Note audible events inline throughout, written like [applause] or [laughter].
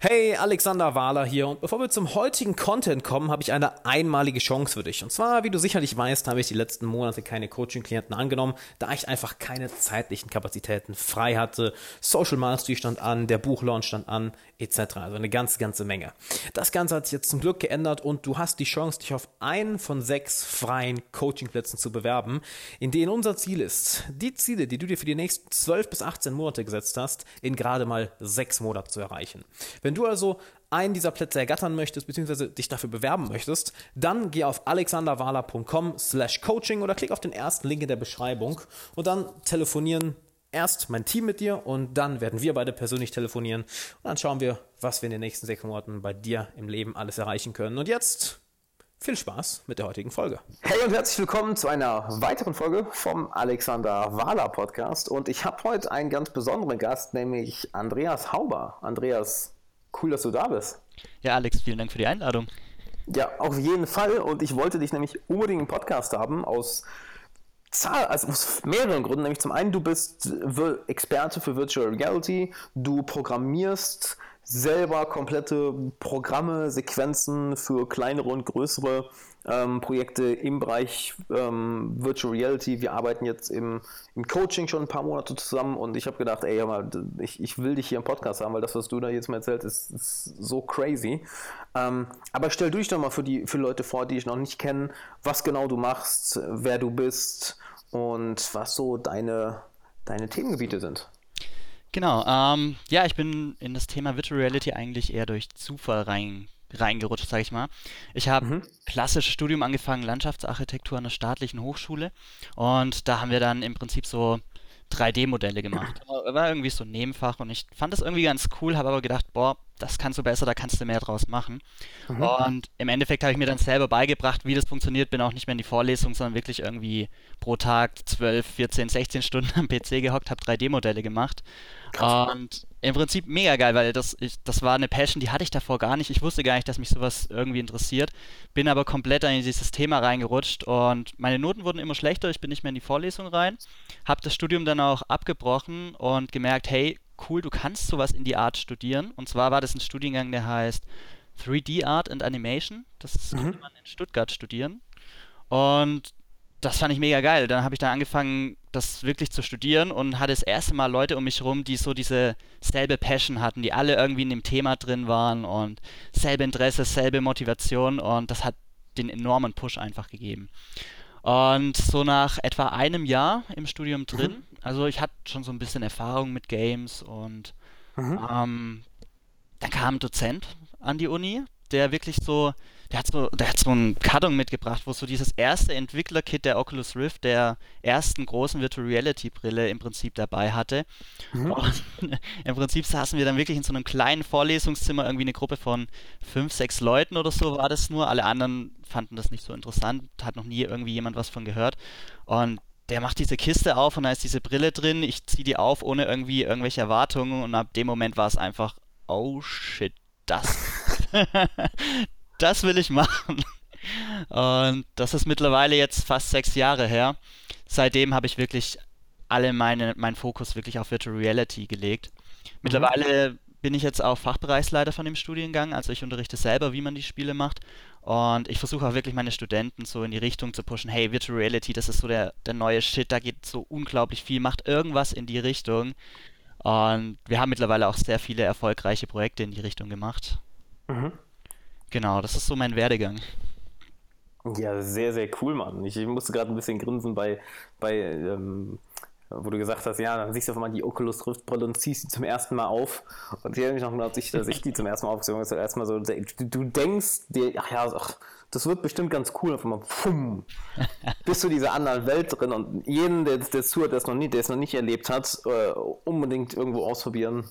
Hey, Alexander Wahler hier und bevor wir zum heutigen Content kommen, habe ich eine einmalige Chance für dich. Und zwar, wie du sicherlich weißt, habe ich die letzten Monate keine Coaching-Klienten angenommen, da ich einfach keine zeitlichen Kapazitäten frei hatte. Social Mastery stand an, der Buchlaunch stand an, etc. Also eine ganze, ganze Menge. Das Ganze hat sich jetzt zum Glück geändert und du hast die Chance, dich auf einen von sechs freien Coaching-Plätzen zu bewerben, in denen unser Ziel ist, die Ziele, die du dir für die nächsten 12 bis 18 Monate gesetzt hast, in gerade mal sechs Monaten zu erreichen. Wenn du also einen dieser Plätze ergattern möchtest, beziehungsweise dich dafür bewerben möchtest, dann geh auf alexanderwala.com slash coaching oder klick auf den ersten Link in der Beschreibung und dann telefonieren erst mein Team mit dir und dann werden wir beide persönlich telefonieren und dann schauen wir, was wir in den nächsten sechs Monaten bei dir im Leben alles erreichen können. Und jetzt viel Spaß mit der heutigen Folge. Hey und herzlich willkommen zu einer weiteren Folge vom Alexander Wahler Podcast. Und ich habe heute einen ganz besonderen Gast, nämlich Andreas Hauber. Andreas, Cool, dass du da bist. Ja, Alex, vielen Dank für die Einladung. Ja, auf jeden Fall. Und ich wollte dich nämlich unbedingt im Podcast haben, aus Zahl, also aus mehreren Gründen. Nämlich zum einen, du bist Experte für Virtual Reality, du programmierst selber komplette Programme, Sequenzen für kleinere und größere ähm, Projekte im Bereich ähm, Virtual Reality. Wir arbeiten jetzt im, im Coaching schon ein paar Monate zusammen und ich habe gedacht, ey, mal, ich, ich will dich hier im Podcast haben, weil das, was du da jetzt mal erzählt, ist, ist so crazy. Ähm, aber stell du dich doch mal für die für Leute vor, die ich noch nicht kenne, was genau du machst, wer du bist und was so deine, deine Themengebiete sind. Genau, ähm, ja, ich bin in das Thema Virtual Reality eigentlich eher durch Zufall rein, reingerutscht, sage ich mal. Ich habe mhm. klassisches Studium angefangen, Landschaftsarchitektur an der staatlichen Hochschule und da haben wir dann im Prinzip so 3D-Modelle gemacht. [laughs] War irgendwie so ein Nebenfach und ich fand das irgendwie ganz cool, habe aber gedacht, boah, das kannst du besser, da kannst du mehr draus machen. Mhm. Und im Endeffekt habe ich mir dann selber beigebracht, wie das funktioniert, bin auch nicht mehr in die Vorlesung, sondern wirklich irgendwie pro Tag 12, 14, 16 Stunden am PC gehockt, habe 3D-Modelle gemacht. Krass. Und im Prinzip mega geil, weil das, ich, das war eine Passion, die hatte ich davor gar nicht. Ich wusste gar nicht, dass mich sowas irgendwie interessiert. Bin aber komplett in dieses Thema reingerutscht und meine Noten wurden immer schlechter. Ich bin nicht mehr in die Vorlesung rein. Habe das Studium dann auch abgebrochen und gemerkt, hey, cool, du kannst sowas in die Art studieren. Und zwar war das ein Studiengang, der heißt 3D Art and Animation. Das mhm. kann man in Stuttgart studieren. Und das fand ich mega geil. Dann habe ich da angefangen, das wirklich zu studieren und hatte das erste Mal Leute um mich herum, die so diese selbe Passion hatten, die alle irgendwie in dem Thema drin waren und selbe Interesse, selbe Motivation und das hat den enormen Push einfach gegeben. Und so nach etwa einem Jahr im Studium drin, mhm. also ich hatte schon so ein bisschen Erfahrung mit Games und mhm. ähm, dann kam ein Dozent an die Uni, der wirklich so der hat so, der hat so ein Karton mitgebracht, wo so dieses erste Entwickler-Kit der Oculus Rift, der ersten großen Virtual Reality Brille im Prinzip dabei hatte. Mhm. Und [laughs] im Prinzip saßen wir dann wirklich in so einem kleinen Vorlesungszimmer, irgendwie eine Gruppe von fünf, sechs Leuten oder so war das nur. Alle anderen fanden das nicht so interessant, hat noch nie irgendwie jemand was von gehört. Und der macht diese Kiste auf und da ist diese Brille drin. Ich ziehe die auf ohne irgendwie irgendwelche Erwartungen und ab dem Moment war es einfach, oh shit, das. [laughs] [laughs] das will ich machen. Und das ist mittlerweile jetzt fast sechs Jahre her. Seitdem habe ich wirklich alle meine, meinen Fokus wirklich auf Virtual Reality gelegt. Mittlerweile mhm. bin ich jetzt auch Fachbereichsleiter von dem Studiengang, also ich unterrichte selber, wie man die Spiele macht. Und ich versuche auch wirklich meine Studenten so in die Richtung zu pushen, hey, Virtual Reality, das ist so der, der neue Shit, da geht so unglaublich viel, macht irgendwas in die Richtung. Und wir haben mittlerweile auch sehr viele erfolgreiche Projekte in die Richtung gemacht. Mhm. Genau, das ist so mein Werdegang. Ja, sehr, sehr cool, Mann. Ich, musste gerade ein bisschen grinsen bei, bei ähm, wo du gesagt hast, ja, dann siehst du einfach mal die Oculus Rift Brille und ziehst sie zum ersten Mal auf. Und ich habe mich noch gedacht, dass ich, dass ich die zum ersten Mal aufgezogen habe. Erstmal so, du, du denkst dir, ach ja, ach, das wird bestimmt ganz cool. Auf einmal, pfumm, [laughs] bist du dieser anderen Welt drin und jeden, der, der zuhört, der es noch nie, der es noch nicht erlebt hat, äh, unbedingt irgendwo ausprobieren.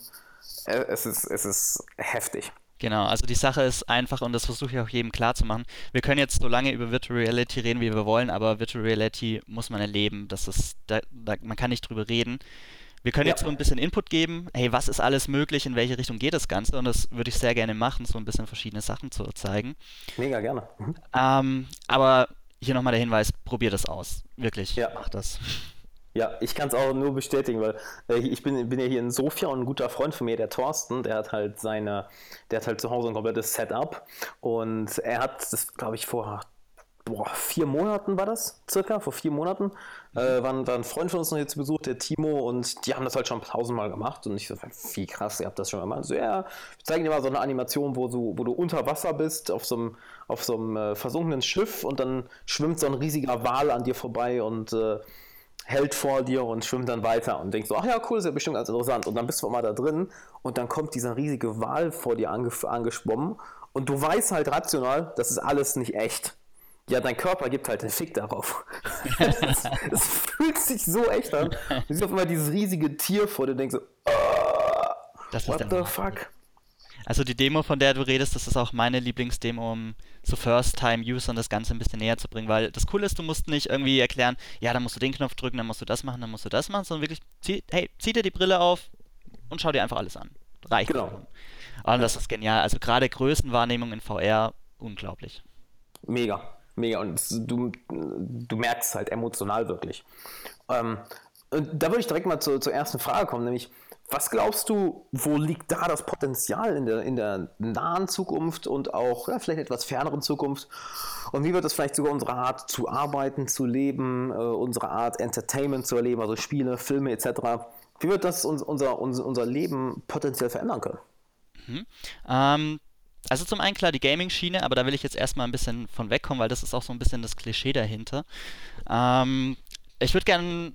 Äh, es ist, es ist heftig. Genau, also die Sache ist einfach, und das versuche ich auch jedem klar zu machen, wir können jetzt so lange über Virtual Reality reden, wie wir wollen, aber Virtual Reality muss man erleben. Das ist, da, da, man kann nicht drüber reden. Wir können ja. jetzt so ein bisschen Input geben, hey, was ist alles möglich, in welche Richtung geht das Ganze? Und das würde ich sehr gerne machen, so ein bisschen verschiedene Sachen zu zeigen. Mega gerne. Mhm. Ähm, aber hier nochmal der Hinweis, probier das aus. Wirklich, ja. mach das. Ja, ich kann es auch nur bestätigen, weil äh, ich bin, bin ja hier in Sofia und ein guter Freund von mir, der Thorsten, der hat halt seine, der hat halt zu Hause ein komplettes Setup und er hat das, glaube ich, vor boah, vier Monaten war das, circa, vor vier Monaten, äh, war, war, ein Freund von uns noch hier zu Besuch, der Timo, und die haben das halt schon tausendmal gemacht. Und ich so, wie krass, ihr habt das schon gemacht. So, ja, ich zeige dir mal so eine Animation, wo du, wo du unter Wasser bist, auf so einem, auf so einem äh, versunkenen Schiff, und dann schwimmt so ein riesiger Wal an dir vorbei und äh, hält vor dir und schwimmt dann weiter und denkst so, ach ja, cool, ist ja bestimmt ganz interessant. Und dann bist du mal da drin und dann kommt dieser riesige Wal vor dir ange angeschwommen und du weißt halt rational, das ist alles nicht echt. Ja, dein Körper gibt halt den Fick darauf. [laughs] Es fühlt sich so echt an. Du siehst auf einmal dieses riesige Tier vor dir und denkst so, oh, what the fuck? Also die Demo, von der du redest, das ist auch meine Lieblingsdemo, um so First-Time-Usern das Ganze ein bisschen näher zu bringen, weil das Coole ist, du musst nicht irgendwie erklären, ja, dann musst du den Knopf drücken, dann musst du das machen, dann musst du das machen, sondern wirklich, zieh, hey, zieh dir die Brille auf und schau dir einfach alles an. Reicht. Genau. Und das ist genial. Also gerade Größenwahrnehmung in VR, unglaublich. Mega mega und du, du merkst halt emotional wirklich. Ähm, da würde ich direkt mal zu, zur ersten Frage kommen, nämlich, was glaubst du, wo liegt da das Potenzial in der, in der nahen Zukunft und auch ja, vielleicht etwas ferneren Zukunft? Und wie wird das vielleicht sogar unsere Art zu arbeiten, zu leben, äh, unsere Art Entertainment zu erleben, also Spiele, Filme etc., wie wird das uns, unser, unser, unser Leben potenziell verändern können? Mhm. Ähm, also zum einen klar die Gaming-Schiene, aber da will ich jetzt erstmal ein bisschen von wegkommen, weil das ist auch so ein bisschen das Klischee dahinter. Ähm, ich würde gerne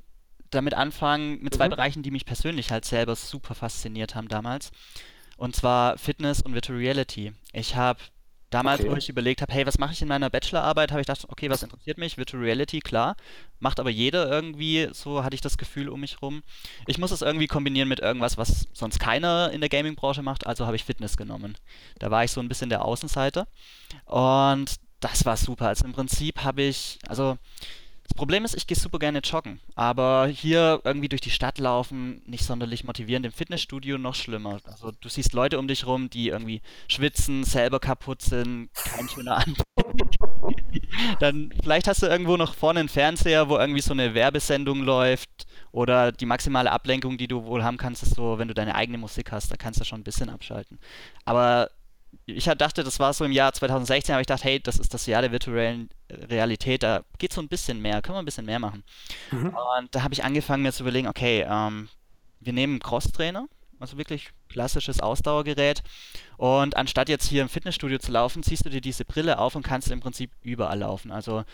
damit anfangen mit zwei mhm. Bereichen, die mich persönlich halt selber super fasziniert haben damals. Und zwar Fitness und Virtual Reality. Ich habe Damals, okay. wo ich überlegt habe, hey, was mache ich in meiner Bachelorarbeit, habe ich gedacht, okay, was interessiert mich? Virtual Reality, klar. Macht aber jeder irgendwie, so hatte ich das Gefühl um mich rum. Ich muss es irgendwie kombinieren mit irgendwas, was sonst keiner in der Gaming-Branche macht, also habe ich Fitness genommen. Da war ich so ein bisschen der Außenseiter. Und das war super. Also im Prinzip habe ich, also das Problem ist, ich gehe super gerne joggen, aber hier irgendwie durch die Stadt laufen, nicht sonderlich motivierend. Im Fitnessstudio noch schlimmer. Also du siehst Leute um dich rum, die irgendwie schwitzen, selber kaputt sind, kein schöner Anblick. [laughs] Dann vielleicht hast du irgendwo noch vorne einen Fernseher, wo irgendwie so eine Werbesendung läuft oder die maximale Ablenkung, die du wohl haben kannst, ist so, wenn du deine eigene Musik hast, da kannst du schon ein bisschen abschalten. Aber ich dachte, das war so im Jahr 2016, aber ich dachte, hey, das ist das Jahr der virtuellen Realität, da geht so ein bisschen mehr, können wir ein bisschen mehr machen. Mhm. Und da habe ich angefangen mir zu überlegen, okay, ähm, wir nehmen einen Cross-Trainer, also wirklich klassisches Ausdauergerät. Und anstatt jetzt hier im Fitnessstudio zu laufen, ziehst du dir diese Brille auf und kannst im Prinzip überall laufen. Also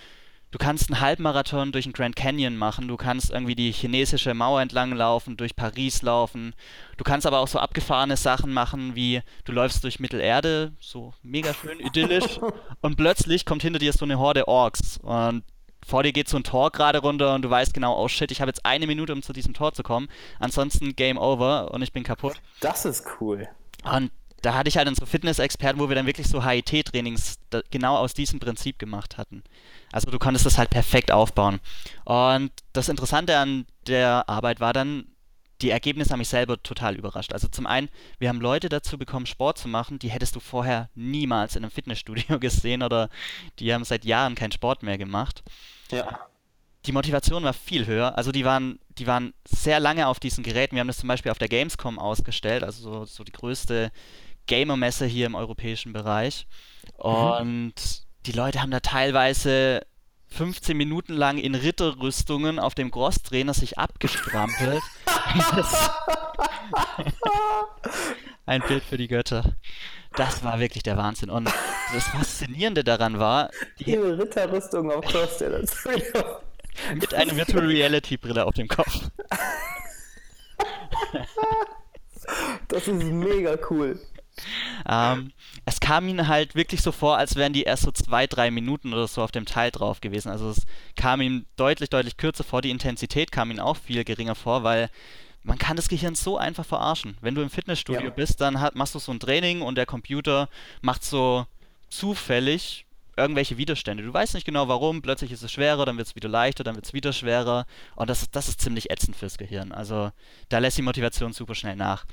Du kannst einen Halbmarathon durch den Grand Canyon machen, du kannst irgendwie die chinesische Mauer entlang laufen, durch Paris laufen. Du kannst aber auch so abgefahrene Sachen machen, wie du läufst durch Mittelerde, so mega schön idyllisch, [laughs] und plötzlich kommt hinter dir so eine Horde Orks und vor dir geht so ein Tor gerade runter und du weißt genau, oh shit, ich habe jetzt eine Minute, um zu diesem Tor zu kommen. Ansonsten Game Over und ich bin kaputt. Das ist cool. Und da hatte ich halt unsere Fitness-Experten, wo wir dann wirklich so HIT-Trainings genau aus diesem Prinzip gemacht hatten. Also du konntest das halt perfekt aufbauen. Und das Interessante an der Arbeit war dann, die Ergebnisse haben mich selber total überrascht. Also zum einen, wir haben Leute dazu bekommen, Sport zu machen, die hättest du vorher niemals in einem Fitnessstudio [laughs] gesehen oder die haben seit Jahren keinen Sport mehr gemacht. Ja. Die Motivation war viel höher. Also die waren, die waren sehr lange auf diesen Geräten. Wir haben das zum Beispiel auf der Gamescom ausgestellt, also so, so die größte Gamer-Messe hier im europäischen Bereich. Mhm. Und mhm. die Leute haben da teilweise 15 Minuten lang in Ritterrüstungen auf dem Crosstrainer sich abgestrampelt. [laughs] Ein Bild für die Götter. Das war wirklich der Wahnsinn. Und das Faszinierende daran war. Die Ritterrüstung auf Crosstrainer. mit einer Virtual Reality Brille auf dem Kopf. Das ist mega cool. Ähm, es kam ihnen halt wirklich so vor, als wären die erst so zwei, drei Minuten oder so auf dem Teil drauf gewesen. Also es kam ihm deutlich, deutlich kürzer vor. Die Intensität kam ihnen auch viel geringer vor, weil man kann das Gehirn so einfach verarschen. Wenn du im Fitnessstudio ja. bist, dann hat, machst du so ein Training und der Computer macht so zufällig irgendwelche Widerstände. Du weißt nicht genau warum, plötzlich ist es schwerer, dann wird es wieder leichter, dann wird es wieder schwerer. Und das, das ist ziemlich ätzend fürs Gehirn. Also da lässt die Motivation super schnell nach.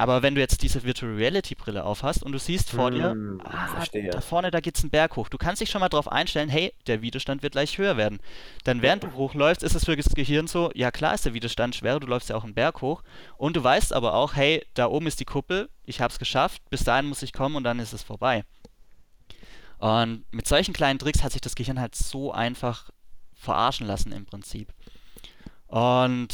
Aber wenn du jetzt diese Virtual Reality Brille aufhast und du siehst vor dir, Hm, ah, verstehe. da vorne, da geht's einen Berg hoch. Du kannst dich schon mal drauf einstellen, hey, der Widerstand wird gleich höher werden. Dann während du hochläufst, ist es für das Gehirn so, ja klar ist der Widerstand schwerer, du läufst ja auch einen Berg hoch. Und du weißt aber auch, hey, da oben ist die Kuppel, ich hab's geschafft, bis dahin muss ich kommen und dann ist es vorbei. Und mit solchen kleinen Tricks hat sich das Gehirn halt so einfach verarschen lassen im Prinzip. Und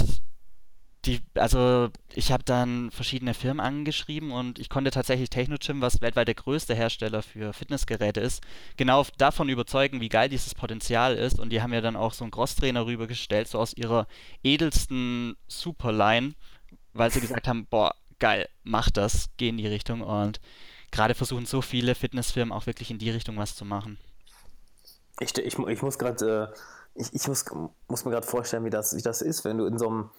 die, also ich habe dann verschiedene Firmen angeschrieben und ich konnte tatsächlich Technogym, was weltweit der größte Hersteller für Fitnessgeräte ist, genau davon überzeugen, wie geil dieses Potenzial ist. Und die haben ja dann auch so einen Crosstrainer rübergestellt, so aus ihrer edelsten Superline, weil sie gesagt haben, boah, geil, mach das, geh in die Richtung. Und gerade versuchen so viele Fitnessfirmen auch wirklich in die Richtung was zu machen. Ich, ich, ich muss gerade, äh, ich, ich muss, muss mir gerade vorstellen, wie das, wie das ist, wenn du in so einem,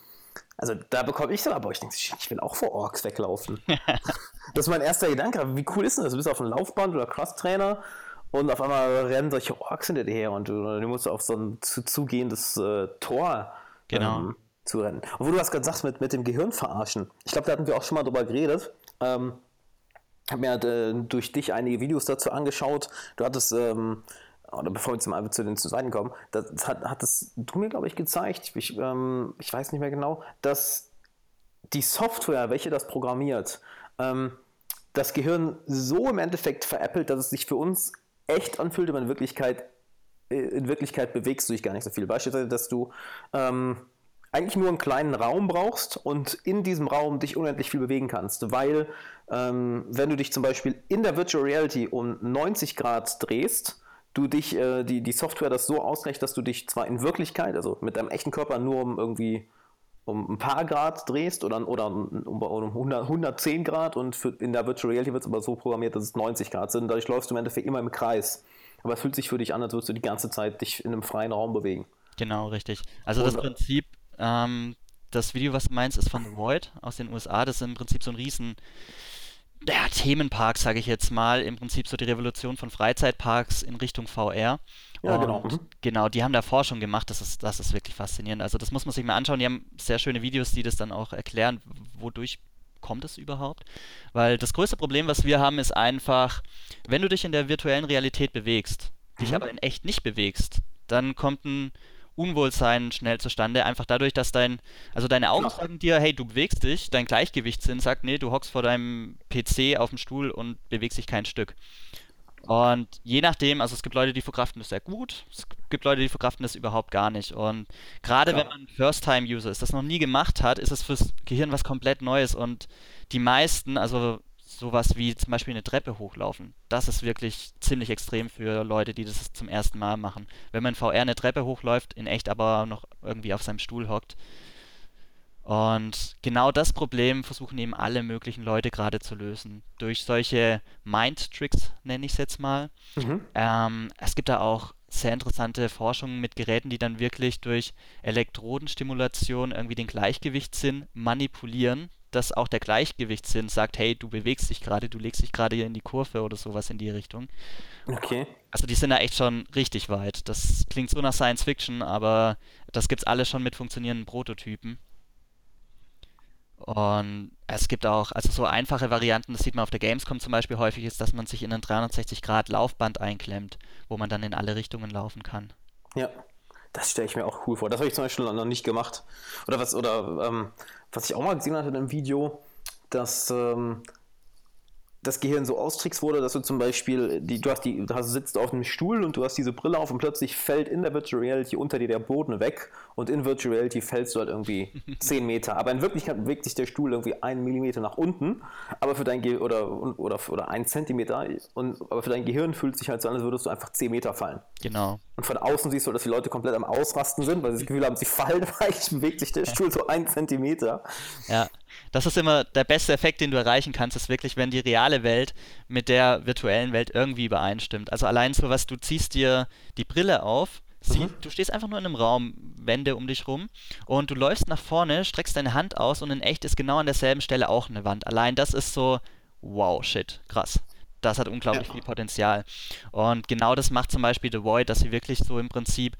also da bekomme ich so, aber ich denke, ich will auch vor Orks weglaufen. [laughs] das ist mein erster Gedanke, wie cool ist denn das? Du bist auf einem Laufband oder Crosstrainer und auf einmal rennen solche Orks hinter dir her und du, du musst auf so ein zu, zugehendes äh, Tor Genau. ähm, zu rennen. Und wo du was gerade sagst mit, mit dem Gehirn verarschen, ich glaube, da hatten wir auch schon mal drüber geredet. Ähm, habe mir äh, durch dich einige Videos dazu angeschaut. Du hattest, ähm, oder bevor wir zum, zu den zu Seiten kommen, das hat, hattest du mir, glaube ich, gezeigt, ich, ähm, ich weiß nicht mehr genau, dass die Software, welche das programmiert, ähm, das Gehirn so im Endeffekt veräppelt, dass es sich für uns echt anfühlt, aber in Wirklichkeit, äh, in Wirklichkeit bewegst du dich gar nicht so viel. Beispielsweise, dass du ähm, eigentlich nur einen kleinen Raum brauchst und in diesem Raum dich unendlich viel bewegen kannst, weil ähm, wenn du dich zum Beispiel in der Virtual Reality um 90 Grad drehst, du dich, äh, die, die Software das so ausrechnet, dass du dich zwar in Wirklichkeit, also mit deinem echten Körper nur um irgendwie um ein paar Grad drehst oder, oder um, um 100, 110 Grad und für, in der Virtual Reality wird es aber so programmiert, dass es 90 Grad sind. Dadurch läufst du im Endeffekt immer im Kreis. Aber es fühlt sich für dich an, als würdest du die ganze Zeit dich in einem freien Raum bewegen. Genau, richtig. Also das Und- Prinzip, ähm, das Video, was du meinst, ist von The Void aus den USA. Das ist im Prinzip so ein riesen ja, Themenpark, sage ich jetzt mal. Im Prinzip so die Revolution von Freizeitparks in Richtung VR. Ja, Und genau. Mhm. Genau, die haben da Forschung gemacht. Das ist, das ist wirklich faszinierend. Also das muss man sich mal anschauen. Die haben sehr schöne Videos, die das dann auch erklären, wodurch kommt es überhaupt? Weil das größte Problem, was wir haben, ist einfach, wenn du dich in der virtuellen Realität bewegst, dich Mhm. aber in echt nicht bewegst, dann kommt ein Unwohlsein schnell zustande, einfach dadurch, dass dein, also deine Augen sagen dir, hey, du bewegst dich, dein Gleichgewichtssinn sagt, nee, du hockst vor deinem PC auf dem Stuhl und bewegst dich kein Stück. Und je nachdem, also es gibt Leute, die verkraften das sehr gut, es gibt Leute, die verkraften das überhaupt gar nicht. Und gerade wenn man First-Time-User ist, das noch nie gemacht hat, ist es fürs Gehirn was komplett Neues. Und die meisten, also sowas wie zum Beispiel eine Treppe hochlaufen, das ist wirklich ziemlich extrem für Leute, die das zum ersten Mal machen. Wenn man in VR eine Treppe hochläuft, in echt aber noch irgendwie auf seinem Stuhl hockt. Und genau das Problem versuchen eben alle möglichen Leute gerade zu lösen. Durch solche Mind-Tricks, nenne ich es jetzt mal. Mhm. Ähm, es gibt da auch sehr interessante Forschungen mit Geräten, die dann wirklich durch Elektrodenstimulation irgendwie den Gleichgewichtssinn manipulieren, dass auch der Gleichgewichtssinn sagt, hey, du bewegst dich gerade, du legst dich gerade hier in die Kurve oder sowas in die Richtung. Okay. Also die sind da echt schon richtig weit. Das klingt so nach Science Fiction, aber das gibt's alles schon mit funktionierenden Prototypen. Und es gibt auch, also so einfache Varianten, das sieht man auf der Gamescom zum Beispiel häufig, ist, dass man sich in ein 360-Grad-Laufband einklemmt, wo man dann in alle Richtungen laufen kann. Ja. Das stelle ich mir auch cool vor. Das habe ich zum Beispiel noch nicht gemacht. Oder was, oder ähm, was ich auch mal gesehen hatte in einem Video, dass ähm, das Gehirn so austrickst wurde, dass du zum Beispiel, die, du hast die, du hast, sitzt auf einem Stuhl und du hast diese Brille auf und plötzlich fällt in der Virtual Reality unter dir der Boden weg und in Virtual Reality fällst du halt irgendwie [laughs] 10 Meter. Aber in Wirklichkeit bewegt sich der Stuhl irgendwie einen Millimeter nach unten, aber für dein Ge oder, oder, oder einen Zentimeter, und, aber für dein Gehirn fühlt es sich halt so an, als würdest du einfach 10 Meter fallen. Genau. Und von außen siehst du, dass die Leute komplett am Ausrasten sind, weil sie das Gefühl haben, sie fallen, [laughs] weil bewegt sich der Stuhl so einen Zentimeter. Ja, das ist immer der beste Effekt, den du erreichen kannst, ist wirklich, wenn die reale Welt mit der virtuellen Welt irgendwie übereinstimmt. Also allein so was, du ziehst dir die Brille auf, sie, Mhm. du stehst einfach nur in einem Raum, Wände um dich rum und du läufst nach vorne, streckst deine Hand aus und in echt ist genau an derselben Stelle auch eine Wand. Allein das ist so, wow, shit, krass. Das hat unglaublich Ja. viel Potenzial. Und genau das macht zum Beispiel The Void, dass sie wirklich so im Prinzip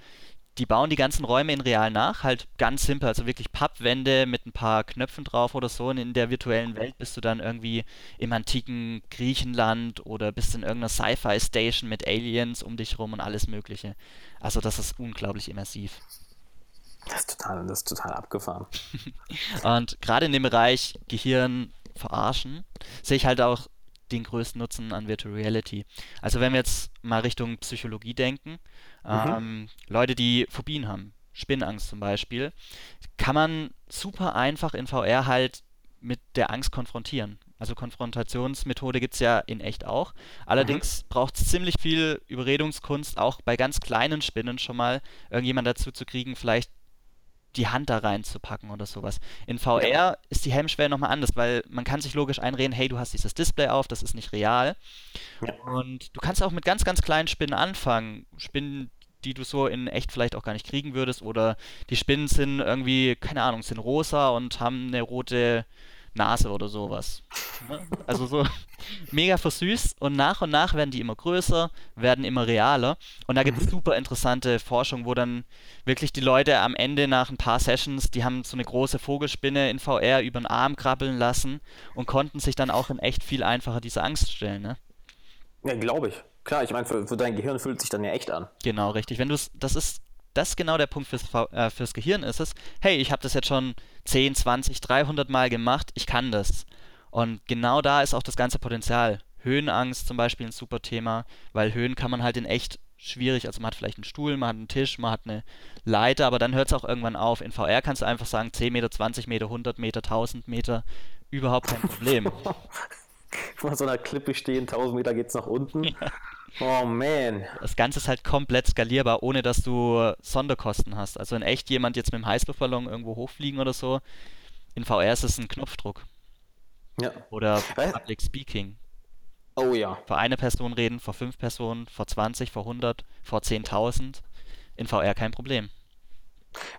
die bauen die ganzen Räume in real nach, halt ganz simpel, also wirklich Pappwände mit ein paar Knöpfen drauf oder so. Und in der virtuellen Welt bist du dann irgendwie im antiken Griechenland oder bist in irgendeiner Sci-Fi-Station mit Aliens um dich rum und alles Mögliche. Also das ist unglaublich immersiv. Das ist total, das ist total abgefahren. [laughs] und gerade in dem Bereich Gehirn verarschen, sehe ich halt auch den größten Nutzen an Virtual Reality. Also wenn wir jetzt mal Richtung Psychologie denken, mhm. ähm, Leute, die Phobien haben, Spinnangst zum Beispiel, kann man super einfach in VR halt mit der Angst konfrontieren. Also Konfrontationsmethode gibt es ja in echt auch. Allerdings mhm. braucht es ziemlich viel Überredungskunst, auch bei ganz kleinen Spinnen schon mal irgendjemand dazu zu kriegen, vielleicht die Hand da reinzupacken oder sowas. In VR ja. ist die Hemmschwelle nochmal anders, weil man kann sich logisch einreden, hey, du hast dieses Display auf, das ist nicht real. Ja. Und du kannst auch mit ganz, ganz kleinen Spinnen anfangen. Spinnen, die du so in echt vielleicht auch gar nicht kriegen würdest. Oder die Spinnen sind irgendwie, keine Ahnung, sind rosa und haben eine rote Nase oder sowas. Also so [laughs] mega versüßt und nach und nach werden die immer größer, werden immer realer und da gibt es mhm. super interessante Forschung, wo dann wirklich die Leute am Ende nach ein paar Sessions, die haben so eine große Vogelspinne in VR über den Arm krabbeln lassen und konnten sich dann auch in echt viel einfacher diese Angst stellen, ne? Ja, glaube ich. Klar, ich meine, für, für, dein Gehirn fühlt sich dann ja echt an. Genau, richtig. Wenn du das ist das ist genau der Punkt fürs, äh, fürs Gehirn ist es, hey, ich habe das jetzt schon 10, 20, 300 Mal gemacht, ich kann das. Und genau da ist auch das ganze Potenzial. Höhenangst zum Beispiel ein super Thema, weil Höhen kann man halt in echt schwierig, also man hat vielleicht einen Stuhl, man hat einen Tisch, man hat eine Leiter, aber dann hört es auch irgendwann auf. In VR kannst du einfach sagen 10 Meter, 20 Meter, 100 Meter, 1000 Meter, überhaupt kein Problem. [laughs] Vor so einer Klippe stehen, 1000 Meter geht es nach unten. Ja. Oh man. Das Ganze ist halt komplett skalierbar, ohne dass du Sonderkosten hast. Also in echt jemand jetzt mit dem Heißluftballon irgendwo hochfliegen oder so, in VR ist es ein Knopfdruck. Ja. Oder Public Speaking. Oh ja. Vor eine Person reden, vor fünf Personen, vor 20, vor 100, vor 10.000. In VR kein Problem.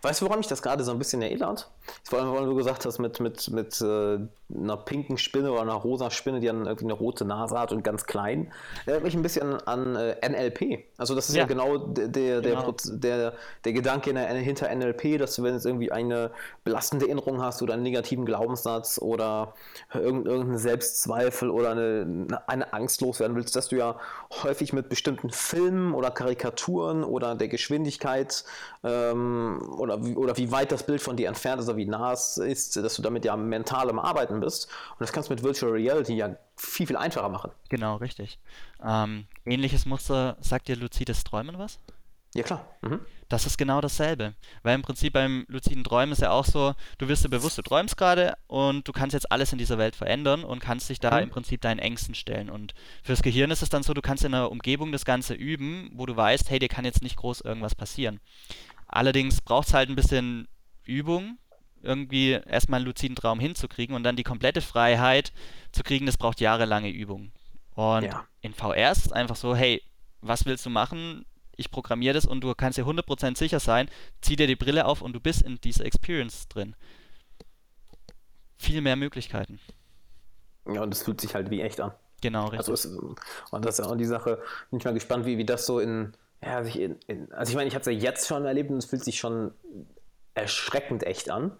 Weißt du, woran mich das gerade so ein bisschen erinnert? Vor allem, weil du gesagt hast, mit, mit, mit äh, einer pinken Spinne oder einer rosa Spinne, die dann irgendwie eine rote Nase hat und ganz klein. Erinnert mich ein bisschen an äh, NLP. Also, das ist ja, ja genau, der, der, genau. Der, der, Gedanke hinter NLP, dass du, wenn du irgendwie eine belastende Erinnerung hast oder einen negativen Glaubenssatz oder irgendeinen Selbstzweifel oder eine, eine Angst loswerden willst, dass du ja häufig mit bestimmten Filmen oder Karikaturen oder der Geschwindigkeit ähm, oder, oder wie weit das Bild von dir entfernt ist oder wie nah es ist, dass du damit ja mental am Arbeiten bist. Und das kannst du mit Virtual Reality ja viel, viel einfacher machen. Genau, richtig. Ähm, ähnliches Muster, sagt dir luzides Träumen was? Ja, klar. Mhm. Das ist genau dasselbe. Weil im Prinzip beim luziden Träumen ist ja auch so, du wirst dir bewusst, du träumst gerade und du kannst jetzt alles in dieser Welt verändern und kannst dich da mhm. im Prinzip deinen Ängsten stellen. Und fürs Gehirn ist es dann so, du kannst in einer Umgebung das Ganze üben, wo du weißt, hey, dir kann jetzt nicht groß irgendwas passieren. Allerdings braucht es halt ein bisschen Übung, irgendwie erstmal einen luziden Traum hinzukriegen und dann die komplette Freiheit zu kriegen, das braucht jahrelange Übung. Und ja. in VR ist es einfach so, hey, was willst du machen? Ich programmiere das und du kannst dir 100% sicher sein, zieh dir die Brille auf und du bist in dieser Experience drin. Viel mehr Möglichkeiten. Ja, und es fühlt sich halt wie echt an. Genau, richtig. Also es, und das ist auch die Sache, bin ich mal gespannt, wie, wie das so in, ja, also ich, in, also ich meine, ich habe es ja jetzt schon erlebt und es fühlt sich schon erschreckend echt an.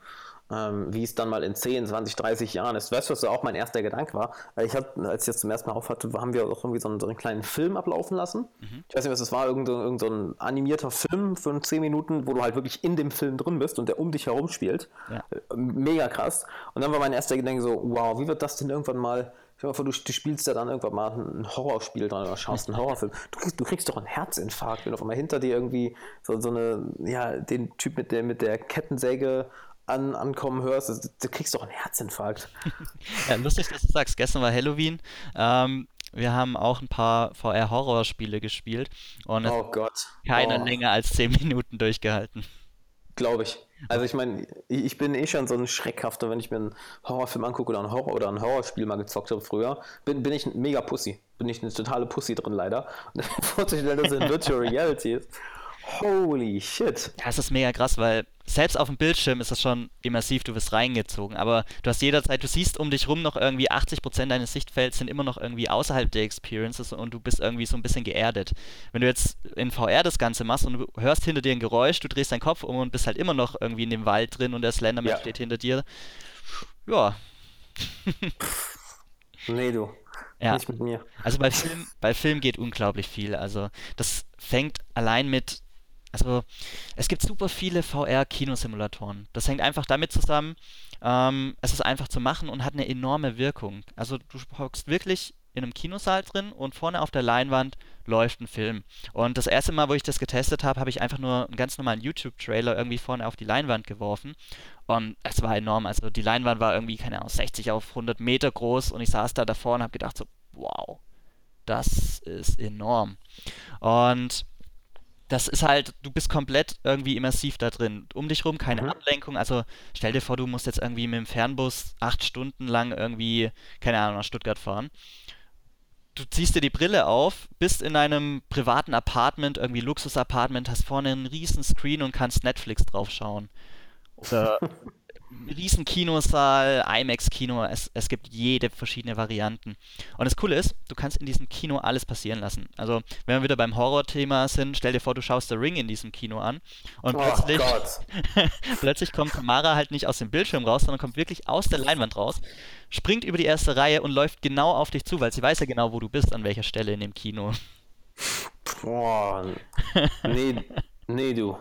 Ähm, wie es dann mal in 10, 20, 30 Jahren ist. Weißt du, was auch mein erster Gedanke war? Ich hatte, als ich das zum ersten Mal auf hatte, haben wir auch irgendwie so einen, so einen kleinen Film ablaufen lassen. Mhm. Ich weiß nicht, was das war, irgendein, irgendein so animierter Film für 10 Minuten, wo du halt wirklich in dem Film drin bist und der um dich herum spielt. Ja. Äh, mega krass. Und dann war mein erster Gedanke so, wow, wie wird das denn irgendwann mal Stell dir mal vor, du, du, spielst ja dann irgendwann mal ein Horrorspiel dran oder schaust einen Horrorfilm. Du kriegst, du kriegst doch einen Herzinfarkt, wenn auf einmal hinter dir irgendwie so, so eine, ja, den Typ mit der, mit der Kettensäge an, ankommen hörst, du kriegst doch einen Herzinfarkt. [laughs] ja, lustig, dass du sagst, gestern war Halloween. Ähm, wir haben auch ein paar VR-Horrorspiele gespielt und oh Gott. keine oh. länger als 10 Minuten durchgehalten. Glaube ich. Also ich meine, ich bin eh schon so ein Schreckhafter, wenn ich mir einen Horrorfilm angucke oder ein Horror oder ein Horrorspiel mal gezockt habe früher, bin, bin ich ein mega Pussy. Bin ich eine totale Pussy drin leider. [laughs] Und vorzustellen, dass es in Virtual Reality ist. Holy shit. Ja, es ist mega krass, weil selbst auf dem Bildschirm ist das schon immersiv, du wirst reingezogen, aber du hast jederzeit, du siehst um dich rum noch irgendwie 80% deines Sichtfelds sind immer noch irgendwie außerhalb der Experiences und du bist irgendwie so ein bisschen geerdet. Wenn du jetzt in VR das Ganze machst und du hörst hinter dir ein Geräusch, du drehst deinen Kopf um und bist halt immer noch irgendwie in dem Wald drin und der Slenderman Ja. steht hinter dir. Ja. [laughs] Nee, du. Ja. Nicht mit mir. Also bei Film, bei Film geht unglaublich viel. Also das fängt allein mit, also es gibt super viele VR-Kinosimulatoren. Das hängt einfach damit zusammen, ähm, es ist einfach zu machen und hat eine enorme Wirkung. Also du hockst wirklich in einem Kinosaal drin und vorne auf der Leinwand läuft ein Film. Und das erste Mal, wo ich das getestet habe, habe ich einfach nur einen ganz normalen YouTube-Trailer irgendwie vorne auf die Leinwand geworfen. Und es war enorm. Also die Leinwand war irgendwie, keine Ahnung, 60 auf 100 Meter groß und ich saß da davor und habe gedacht so, wow, das ist enorm. Und das ist halt, du bist komplett irgendwie immersiv da drin. Um dich rum keine Mhm. Ablenkung. Also stell dir vor, du musst jetzt irgendwie mit dem Fernbus acht Stunden lang irgendwie, keine Ahnung, nach Stuttgart fahren. Du ziehst dir die Brille auf, bist in einem privaten Apartment, irgendwie Luxus-Apartment, hast vorne einen riesen Screen und kannst Netflix draufschauen. Oder [laughs] riesen Kinosaal, IMAX-Kino, es, es gibt jede verschiedene Varianten. Und das Coole ist, du kannst in diesem Kino alles passieren lassen. Also, wenn wir wieder beim Horror-Thema sind, stell dir vor, du schaust The Ring in diesem Kino an und Oh plötzlich, Gott. [laughs] plötzlich kommt Tamara halt nicht aus dem Bildschirm raus, sondern kommt wirklich aus der Leinwand raus, springt über die erste Reihe und läuft genau auf dich zu, weil sie weiß ja genau, wo du bist, an welcher Stelle in dem Kino. Boah. Nee, nee, du.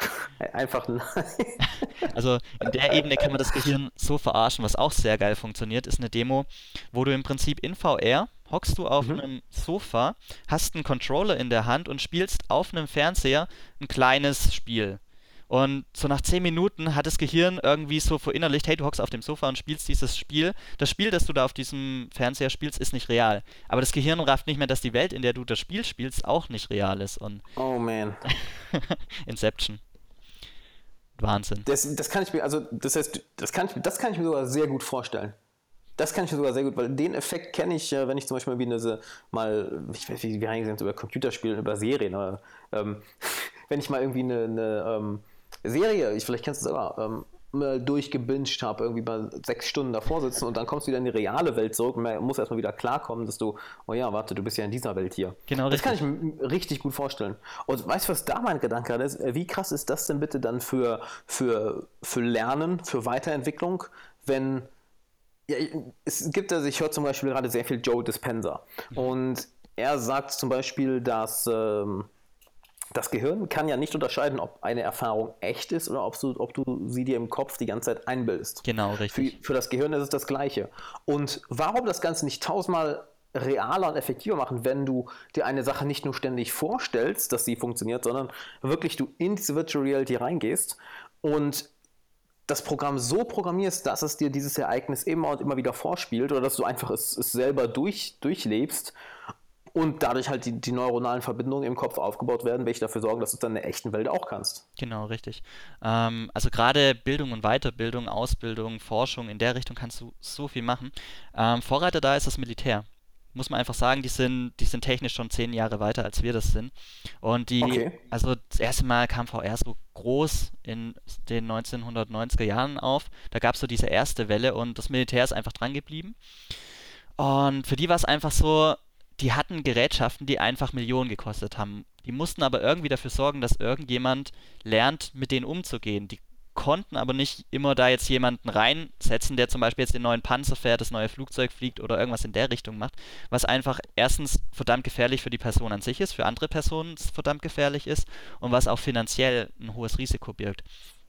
[laughs] Einfach nein. [laughs] Also in der Ebene kann man das Gehirn so verarschen. Was auch sehr geil funktioniert, ist eine Demo, wo du im Prinzip in VR hockst du auf einem Sofa, hast einen Controller in der Hand und spielst auf einem Fernseher ein kleines Spiel. Und so nach 10 Minuten hat das Gehirn irgendwie so verinnerlicht, hey, du hockst auf dem Sofa und spielst dieses Spiel. Das Spiel, das du da auf diesem Fernseher spielst, ist nicht real. Aber das Gehirn rafft nicht mehr, dass die Welt, in der du das Spiel spielst, auch nicht real ist. Und Oh man. [laughs] Inception. Wahnsinn. Das, das kann ich mir, also das heißt, das kann, ich, das kann ich mir sogar sehr gut vorstellen. Das kann ich mir sogar sehr gut, weil den Effekt kenne ich, äh, wenn ich zum Beispiel wie eine, mal, ich weiß nicht, wie wir sind, über Computerspiele, über Serien, aber ähm, [laughs] wenn ich mal irgendwie eine, eine ähm, Serie, ich, vielleicht kennst du es selber, ähm, mal durchgebinged habe, irgendwie mal sechs Stunden davor sitzen und dann kommst du wieder in die reale Welt zurück und man muss erstmal wieder klarkommen, dass du, oh ja, warte, du bist ja in dieser Welt hier. Genau, das kann ich richtig. mir richtig gut vorstellen. Und weißt du, was da mein Gedanke ist? Wie krass ist das denn bitte dann für, für, für Lernen, für Weiterentwicklung, wenn ja, es gibt also, ich höre zum Beispiel gerade sehr viel Joe Dispenza und er sagt zum Beispiel, dass ähm, das Gehirn kann ja nicht unterscheiden, ob eine Erfahrung echt ist oder ob du, ob du sie dir im Kopf die ganze Zeit einbildest. Genau, Für, richtig. für das Gehirn ist es das Gleiche. Und warum das Ganze nicht tausendmal realer und effektiver machen, wenn du dir eine Sache nicht nur ständig vorstellst, dass sie funktioniert, sondern wirklich du in diese Virtual Reality reingehst und das Programm so programmierst, dass es dir dieses Ereignis immer und immer wieder vorspielt oder dass du einfach es, es selber durch, durchlebst und dadurch halt die, die neuronalen Verbindungen im Kopf aufgebaut werden, welche dafür sorgen, dass du es dann in der echten Welt auch kannst. Genau, richtig. Ähm, also gerade Bildung und Weiterbildung, Ausbildung, Forschung, in der Richtung kannst du so viel machen. Ähm, Vorreiter da ist das Militär. Muss man einfach sagen, die sind, die sind technisch schon zehn Jahre weiter, als wir das sind. Und die, Okay. also das erste Mal kam VR so groß in den 1990er Jahren auf. Da gab es so diese erste Welle und das Militär ist einfach dran geblieben. Und für die war es einfach so, die hatten Gerätschaften, die einfach Millionen gekostet haben. Die mussten aber irgendwie dafür sorgen, dass irgendjemand lernt, mit denen umzugehen. Die konnten aber nicht immer da jetzt jemanden reinsetzen, der zum Beispiel jetzt den neuen Panzer fährt, das neue Flugzeug fliegt oder irgendwas in der Richtung macht, was einfach erstens verdammt gefährlich für die Person an sich ist, für andere Personen verdammt gefährlich ist und was auch finanziell ein hohes Risiko birgt.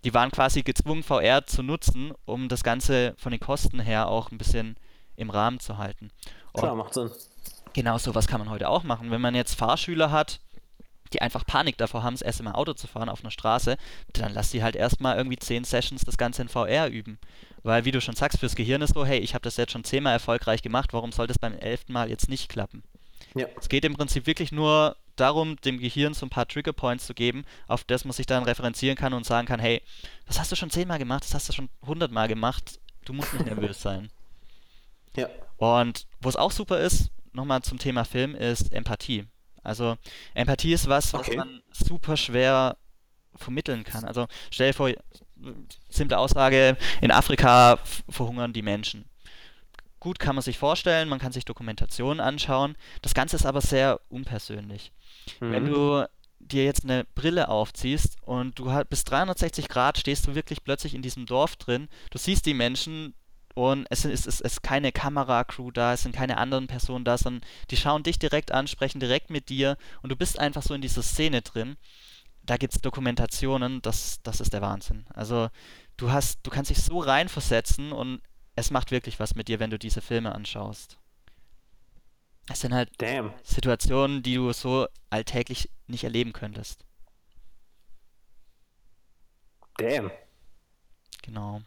Die waren quasi gezwungen, VR zu nutzen, um das Ganze von den Kosten her auch ein bisschen im Rahmen zu halten. Und Klar, macht Sinn. Genau sowas kann man heute auch machen. Wenn man jetzt Fahrschüler hat, die einfach Panik davor haben, das erste Mal Auto zu fahren auf einer Straße, dann lass die halt erstmal irgendwie 10 Sessions das Ganze in VR üben. Weil, wie du schon sagst, fürs Gehirn ist so, hey, ich habe das jetzt schon zehnmal erfolgreich gemacht, warum soll das beim elften Mal jetzt nicht klappen? Ja. Es geht im Prinzip wirklich nur darum, dem Gehirn so ein paar Trigger Points zu geben, auf das man sich dann referenzieren kann und sagen kann, hey, das hast du schon zehnmal gemacht, das hast du schon hundertmal gemacht, du musst nicht [laughs] nervös sein. Ja. Und wo es auch super ist, nochmal zum Thema Film, ist Empathie. Also Empathie ist was, was Okay. man super schwer vermitteln kann. Also stell dir vor, simple Aussage, in Afrika verhungern die Menschen. Gut kann man sich vorstellen, man kann sich Dokumentationen anschauen. Das Ganze ist aber sehr unpersönlich. Wenn Mhm. du dir jetzt eine Brille aufziehst und du halt bis 360 Grad stehst du wirklich plötzlich in diesem Dorf drin, du siehst die Menschen und es ist, es ist keine Kameracrew da, es sind keine anderen Personen da, sondern die schauen dich direkt an, sprechen direkt mit dir und du bist einfach so in dieser Szene drin. Da gibt es Dokumentationen, das, das ist der Wahnsinn. Also du hast, du kannst dich so reinversetzen und es macht wirklich was mit dir, wenn du diese Filme anschaust. Es sind halt Damn. Situationen, die du so alltäglich nicht erleben könntest. Damn. Genau.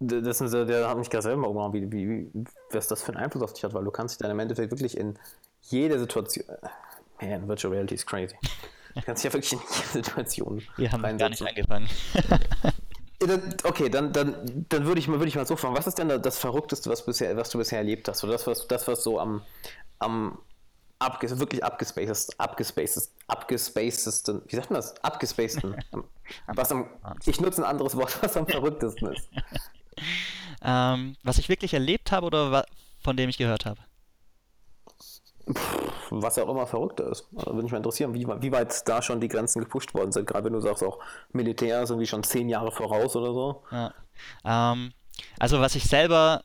Das ist, der hat mich gerade selber umgehauen, wie, wie, wie, was das für einen Einfluss auf dich hat, weil du kannst dich dann im Endeffekt wirklich in jede Situation. Man, Virtual Reality ist crazy. Du kannst dich ja wirklich in jede Situation Wir haben gar nicht angefangen. [laughs] Okay, dann, dann, dann würde ich, mal- würde ich mal so fragen, was ist denn da das Verrückteste, was, bisher, was du bisher erlebt hast? Oder das, was, das, was so am, am abges wirklich abgespaced, abgespaced, abgespacedsten, wie sagt man das? Abgespaceden. [laughs] was am, ich nutze ein anderes Wort, was am verrücktesten ist. Ähm, was ich wirklich erlebt habe oder von dem ich gehört habe? Was auch immer verrückter ist. Also würde mich mal interessieren, wie, wie weit da schon die Grenzen gepusht worden sind. Gerade wenn du sagst, auch Militär sind wie schon zehn Jahre voraus oder so. Ja. Ähm, also was ich selber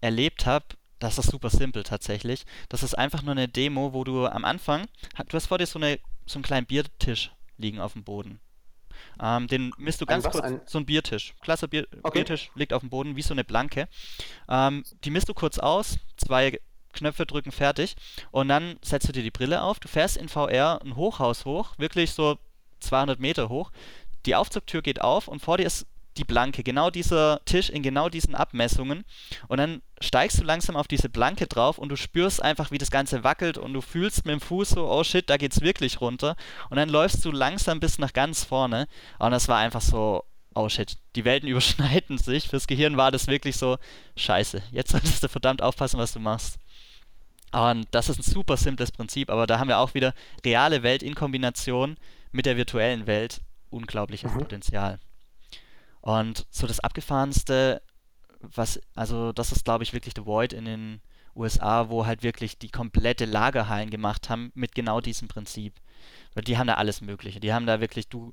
erlebt habe, das ist super simpel tatsächlich. Das ist einfach nur eine Demo, wo du am Anfang, du hast vor dir so, eine, so einen kleinen Biertisch liegen auf dem Boden. Ähm, den misst du Ein ganz was? kurz, Ein- so ein Biertisch. Klasse Bier, Okay. Biertisch liegt auf dem Boden wie so eine Blanke. Ähm, die misst du kurz aus, zwei Knöpfe drücken, fertig. Und dann setzt du dir die Brille auf. Du fährst in VR ein Hochhaus hoch, wirklich so 200 Meter hoch. Die Aufzugtür geht auf und vor dir ist die Blanke, genau dieser Tisch in genau diesen Abmessungen. Und dann steigst du langsam auf diese Blanke drauf und du spürst einfach, wie das Ganze wackelt und du fühlst mit dem Fuß so, oh shit, da geht's wirklich runter. Und dann läufst du langsam bis nach ganz vorne. Und das war einfach so, oh shit, die Welten [laughs] überschneiden sich. Fürs Gehirn war das wirklich so, scheiße, jetzt [laughs] solltest du verdammt aufpassen, was du machst. Und das ist ein super simples Prinzip, aber da haben wir auch wieder reale Welt in Kombination mit der virtuellen Welt unglaubliches Potenzial. Und so das abgefahrenste, was, also das ist glaube ich wirklich The Void in den USA, wo halt wirklich die komplette Lagerhallen gemacht haben mit genau diesem Prinzip. Weil die haben da alles Mögliche. Die haben da wirklich, du,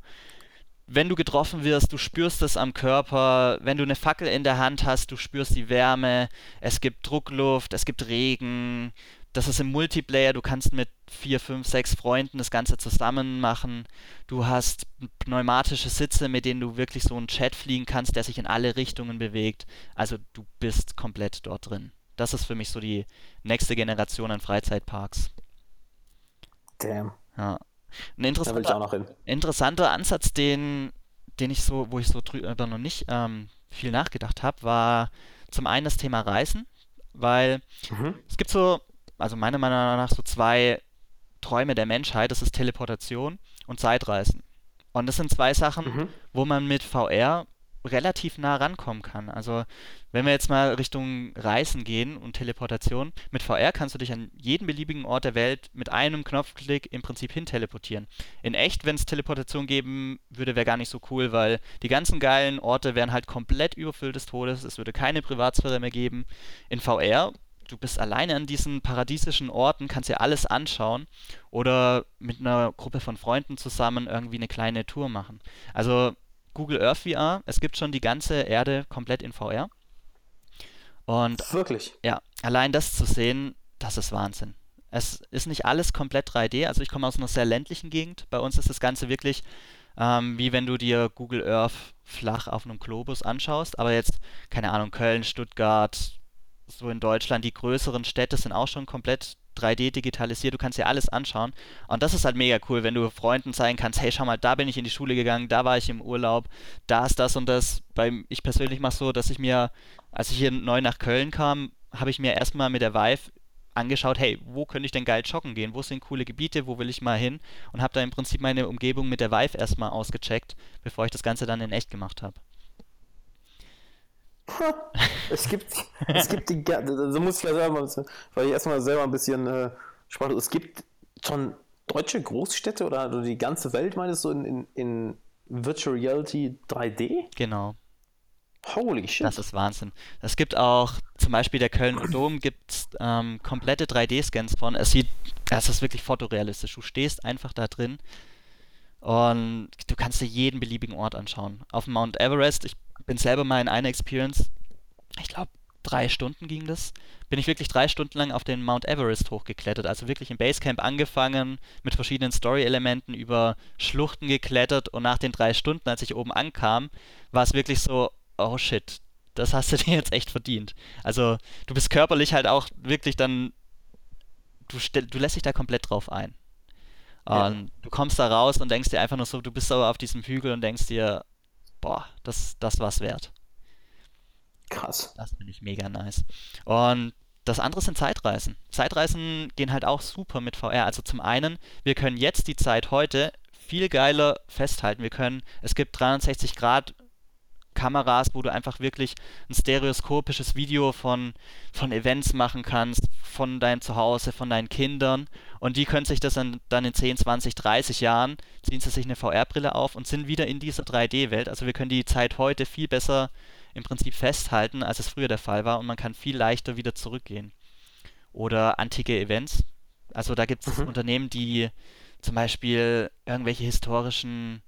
wenn du getroffen wirst, du spürst es am Körper, wenn du eine Fackel in der Hand hast, du spürst die Wärme, es gibt Druckluft, es gibt Regen, das ist im Multiplayer, du kannst mit vier, fünf, sechs Freunden das Ganze zusammen machen. Du hast pneumatische Sitze, mit denen du wirklich so einen Chat fliegen kannst, der sich in alle Richtungen bewegt. Also du bist komplett dort drin. Das ist für mich so die nächste Generation an Freizeitparks. Damn. Ja. Ein Da will ich interessanter auch noch hin. interessanter Ansatz, den, den ich so, wo ich so drüber noch nicht ähm, viel nachgedacht habe, war zum einen das Thema Reisen, weil Mhm. es gibt so, also meiner Meinung nach so zwei Träume der Menschheit, das ist Teleportation und Zeitreisen. Und das sind zwei Sachen, Mhm. wo man mit VR relativ nah rankommen kann. Also wenn wir jetzt mal Richtung Reisen gehen und Teleportation, mit VR kannst du dich an jeden beliebigen Ort der Welt mit einem Knopfklick im Prinzip hin teleportieren. In echt, wenn es Teleportation geben würde, wäre gar nicht so cool, weil die ganzen geilen Orte wären halt komplett überfüllt des Todes, es würde keine Privatsphäre mehr geben. In VR, du bist alleine an diesen paradiesischen Orten, kannst dir alles anschauen oder mit einer Gruppe von Freunden zusammen irgendwie eine kleine Tour machen. Also Google Earth VR, es gibt schon die ganze Erde komplett in VR. Und Wirklich. ja, allein das zu sehen, das ist Wahnsinn. Es ist nicht alles komplett 3D. Also ich komme aus einer sehr ländlichen Gegend. Bei uns ist das Ganze wirklich ähm, wie wenn du dir Google Earth flach auf einem Globus anschaust. Aber jetzt, keine Ahnung, Köln, Stuttgart, so in Deutschland, die größeren Städte sind auch schon komplett 3D digitalisiert. Du kannst dir alles anschauen. Und das ist halt mega cool, wenn du Freunden zeigen kannst, hey, schau mal, da bin ich in die Schule gegangen, da war ich im Urlaub, da ist das und das. Beim, ich persönlich mache so, dass ich mir, als ich hier neu nach Köln kam, habe ich mir erstmal mit der Vive angeschaut, hey, wo könnte ich denn geil joggen gehen? Wo sind coole Gebiete? Wo will ich mal hin? Und habe da im Prinzip meine Umgebung mit der Vive erstmal ausgecheckt, bevor ich das Ganze dann in echt gemacht habe. Es gibt, es gibt die, so muss ich ja selber, weil ich erstmal selber ein bisschen äh, Spaß, es gibt schon deutsche Großstädte oder die ganze Welt, meinst du, in, in, in Virtual Reality 3D? Genau. Holy shit. Das ist Wahnsinn. Es gibt auch, zum Beispiel der Köln Dom gibt ähm, komplette 3D-Scans von. Es sieht, es ist wirklich fotorealistisch. Du stehst einfach da drin und du kannst dir jeden beliebigen Ort anschauen. Auf Mount Everest, ich bin selber mal in einer Experience, ich glaube, drei Stunden ging das, bin ich wirklich drei Stunden lang auf den Mount Everest hochgeklettert. Also wirklich im Basecamp angefangen, mit verschiedenen Story-Elementen über Schluchten geklettert und nach den drei Stunden, als ich oben ankam, war es wirklich so, oh shit, das hast du [laughs] dir jetzt echt verdient. Also du bist körperlich halt auch wirklich dann, du, du lässt dich da komplett drauf ein. Und ja. du kommst da raus und denkst dir einfach nur so, du bist so auf diesem Hügel und denkst dir, boah, das, das war's wert. Krass. Das finde ich mega nice. Und das andere sind Zeitreisen. Zeitreisen gehen halt auch super mit VR. Also zum einen, wir können jetzt die Zeit heute viel geiler festhalten. Wir können, es gibt 360 Grad Kameras, wo du einfach wirklich ein stereoskopisches Video von, von Events machen kannst, von deinem Zuhause, von deinen Kindern. Und die können sich das dann, dann in 10, 20, 30 Jahren, ziehen sie sich eine VR-Brille auf und sind wieder in dieser 3D-Welt. Also wir können die Zeit heute viel besser im Prinzip festhalten, als es früher der Fall war. Und man kann viel leichter wieder zurückgehen. Oder antike Events. Also da gibt es mhm. Unternehmen, die zum Beispiel irgendwelche historischen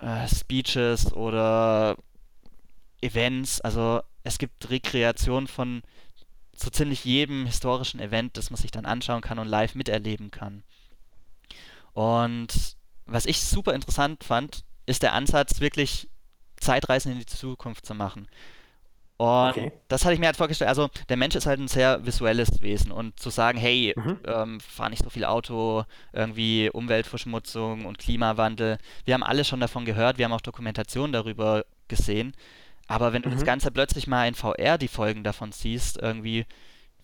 äh, Speeches oder Events, also es gibt Rekreation von so ziemlich jedem historischen Event, das man sich dann anschauen kann und live miterleben kann. Und was ich super interessant fand, ist der Ansatz, wirklich Zeitreisen in die Zukunft zu machen. Und okay. das hatte ich mir halt vorgestellt. Also, der Mensch ist halt ein sehr visuelles Wesen. Und zu sagen, hey, mhm. ähm, fahr nicht so viel Auto, irgendwie Umweltverschmutzung und Klimawandel. Wir haben alle schon davon gehört, wir haben auch Dokumentationen darüber gesehen. Aber wenn du mhm. das Ganze plötzlich mal in VR die Folgen davon siehst, irgendwie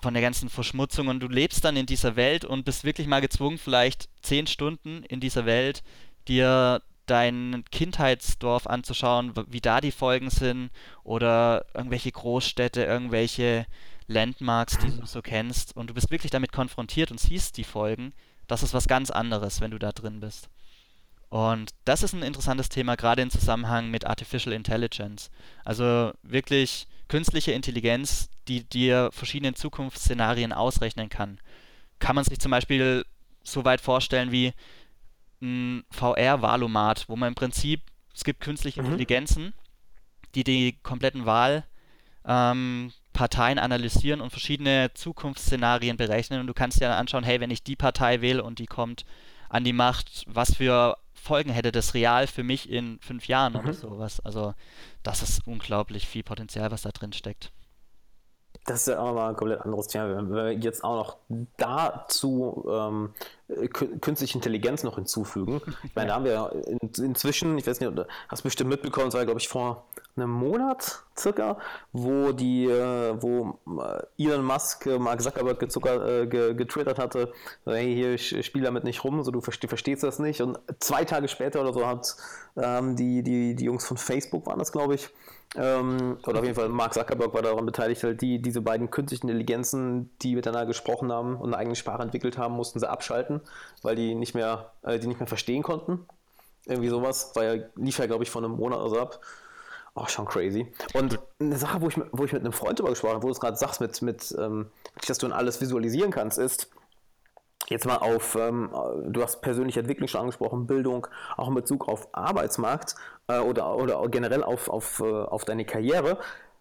von der ganzen Verschmutzung und du lebst dann in dieser Welt und bist wirklich mal gezwungen, vielleicht zehn Stunden in dieser Welt dir dein Kindheitsdorf anzuschauen, wie da die Folgen sind oder irgendwelche Großstädte, irgendwelche Landmarks, die du so kennst und du bist wirklich damit konfrontiert und siehst die Folgen, das ist was ganz anderes, wenn du da drin bist. Und das ist ein interessantes Thema, gerade im Zusammenhang mit Artificial Intelligence. Also wirklich künstliche Intelligenz, die dir verschiedene Zukunftsszenarien ausrechnen kann. Kann man sich zum Beispiel so weit vorstellen wie ein VR-Wahlomat, wo man im Prinzip, es gibt künstliche mhm. Intelligenzen, die die kompletten Wahlparteien ähm, analysieren und verschiedene Zukunftsszenarien berechnen. Und du kannst dir dann anschauen, hey, wenn ich die Partei wähle und die kommt an die Macht, was für Folgen hätte das real für mich in fünf Jahren mhm. oder sowas. Also das ist unglaublich viel Potenzial, was da drin steckt. Das ist ja auch mal ein komplett anderes Thema. Wenn wir jetzt auch noch dazu ähm, künstliche Intelligenz noch hinzufügen. Ich meine, [laughs] da haben wir in, inzwischen, ich weiß nicht, hast du bestimmt mitbekommen, das war glaube ich vor einem Monat circa, wo die, äh, wo äh, Elon Musk äh, Mark Zuckerberg gezucker, getwittert hatte, hey, hier, ich spiele damit nicht rum, so du verstehst das nicht. Und zwei Tage später oder so hat ähm, die, die, die Jungs von Facebook waren das, glaube ich, ähm, oder auf jeden Fall Mark Zuckerberg war daran beteiligt, halt die, diese beiden künstlichen Intelligenzen, die miteinander gesprochen haben und eine eigene Sprache entwickelt haben, mussten sie abschalten, weil die nicht mehr, äh, die nicht mehr verstehen konnten. Irgendwie sowas, ja, lief ja, glaube ich, vor einem Monat oder so ab. Auch schon crazy. Und eine Sache, wo ich, wo ich mit einem Freund darüber gesprochen habe, wo du es gerade sagst, mit, mit ähm, dass du alles visualisieren kannst, ist, Jetzt mal auf, ähm, du hast persönliche Entwicklung schon angesprochen, Bildung, auch in Bezug auf Arbeitsmarkt äh, oder, oder generell auf, auf, äh, auf deine Karriere.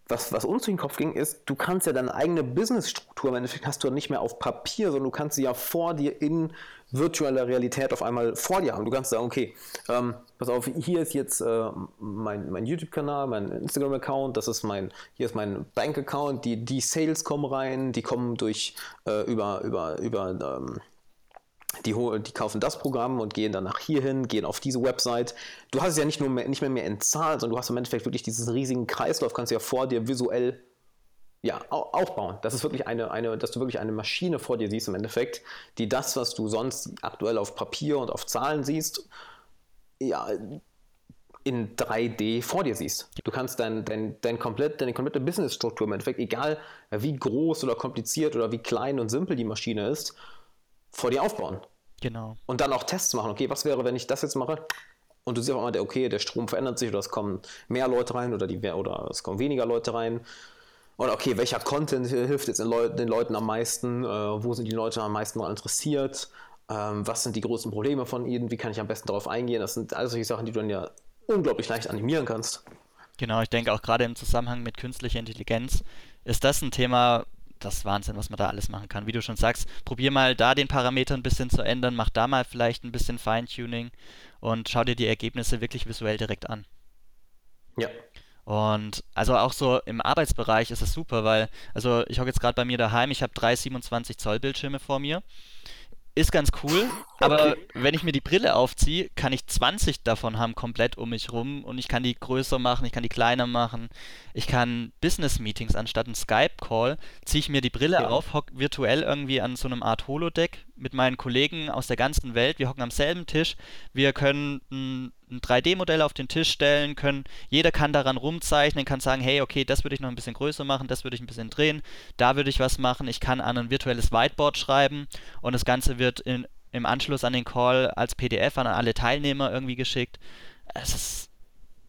Was, was uns durch den Kopf ging, ist, du kannst ja deine eigene Businessstruktur, im Endeffekt hast du ja nicht mehr auf Papier, sondern du kannst sie ja vor dir in virtueller Realität auf einmal vor dir haben. Du kannst sagen, okay, ähm, pass auf, hier ist jetzt äh, mein, mein YouTube-Kanal, mein Instagram-Account, das ist mein, hier ist mein Bank-Account, die, die Sales kommen rein, die kommen durch äh, über, über, über ähm, die, die, kaufen das Programm und gehen dann nach hierhin, gehen auf diese Website. Du hast es ja nicht nur mehr, nicht mehr, mehr in Zahlen, sondern du hast im Endeffekt wirklich diesen riesigen Kreislauf, kannst du ja vor dir visuell ja, aufbauen. Das ist wirklich eine, eine, dass du wirklich eine Maschine vor dir siehst im Endeffekt, die das, was du sonst aktuell auf Papier und auf Zahlen siehst, ja, in 3D vor dir siehst. Du kannst dein, dein, dein komplett, deine komplette Businessstruktur im Endeffekt, egal wie groß oder kompliziert oder wie klein und simpel die Maschine ist, vor dir aufbauen. Genau. Und dann auch Tests machen. Okay, was wäre, wenn ich das jetzt mache? Und du siehst auf einmal, okay, der Strom verändert sich oder es kommen mehr Leute rein oder, die, oder es kommen weniger Leute rein. Und okay, welcher Content hilft jetzt den, Leu den Leuten am meisten? Äh, wo sind die Leute am meisten mal interessiert? Ähm, was sind die größten Probleme von ihnen? Wie kann ich am besten darauf eingehen? Das sind all solche Sachen, die du dann ja unglaublich leicht animieren kannst. Genau, ich denke auch gerade im Zusammenhang mit künstlicher Intelligenz ist das ein Thema, das ist Wahnsinn, was man da alles machen kann. Wie du schon sagst, probier mal da den Parameter ein bisschen zu ändern, mach da mal vielleicht ein bisschen Feintuning und schau dir die Ergebnisse wirklich visuell direkt an. Ja. Und also auch so im Arbeitsbereich ist es super, weil, also ich hocke jetzt gerade bei mir daheim, ich habe drei 27 Zoll Bildschirme vor mir ist ganz cool, aber okay. wenn ich mir die Brille aufziehe, kann ich 20 davon haben komplett um mich rum und ich kann die größer machen, ich kann die kleiner machen. Ich kann Business-Meetings anstatt ein Skype-Call, ziehe ich mir die Brille ja. auf, hock virtuell irgendwie an so einem Art Holodeck mit meinen Kollegen aus der ganzen Welt. Wir hocken am selben Tisch, wir können ein ein 3D-Modell auf den Tisch stellen, können, jeder kann daran rumzeichnen, kann sagen, hey, okay, das würde ich noch ein bisschen größer machen, das würde ich ein bisschen drehen, da würde ich was machen, ich kann an ein virtuelles Whiteboard schreiben und das Ganze wird in, im Anschluss an den Call als PDF an alle Teilnehmer irgendwie geschickt. Es ist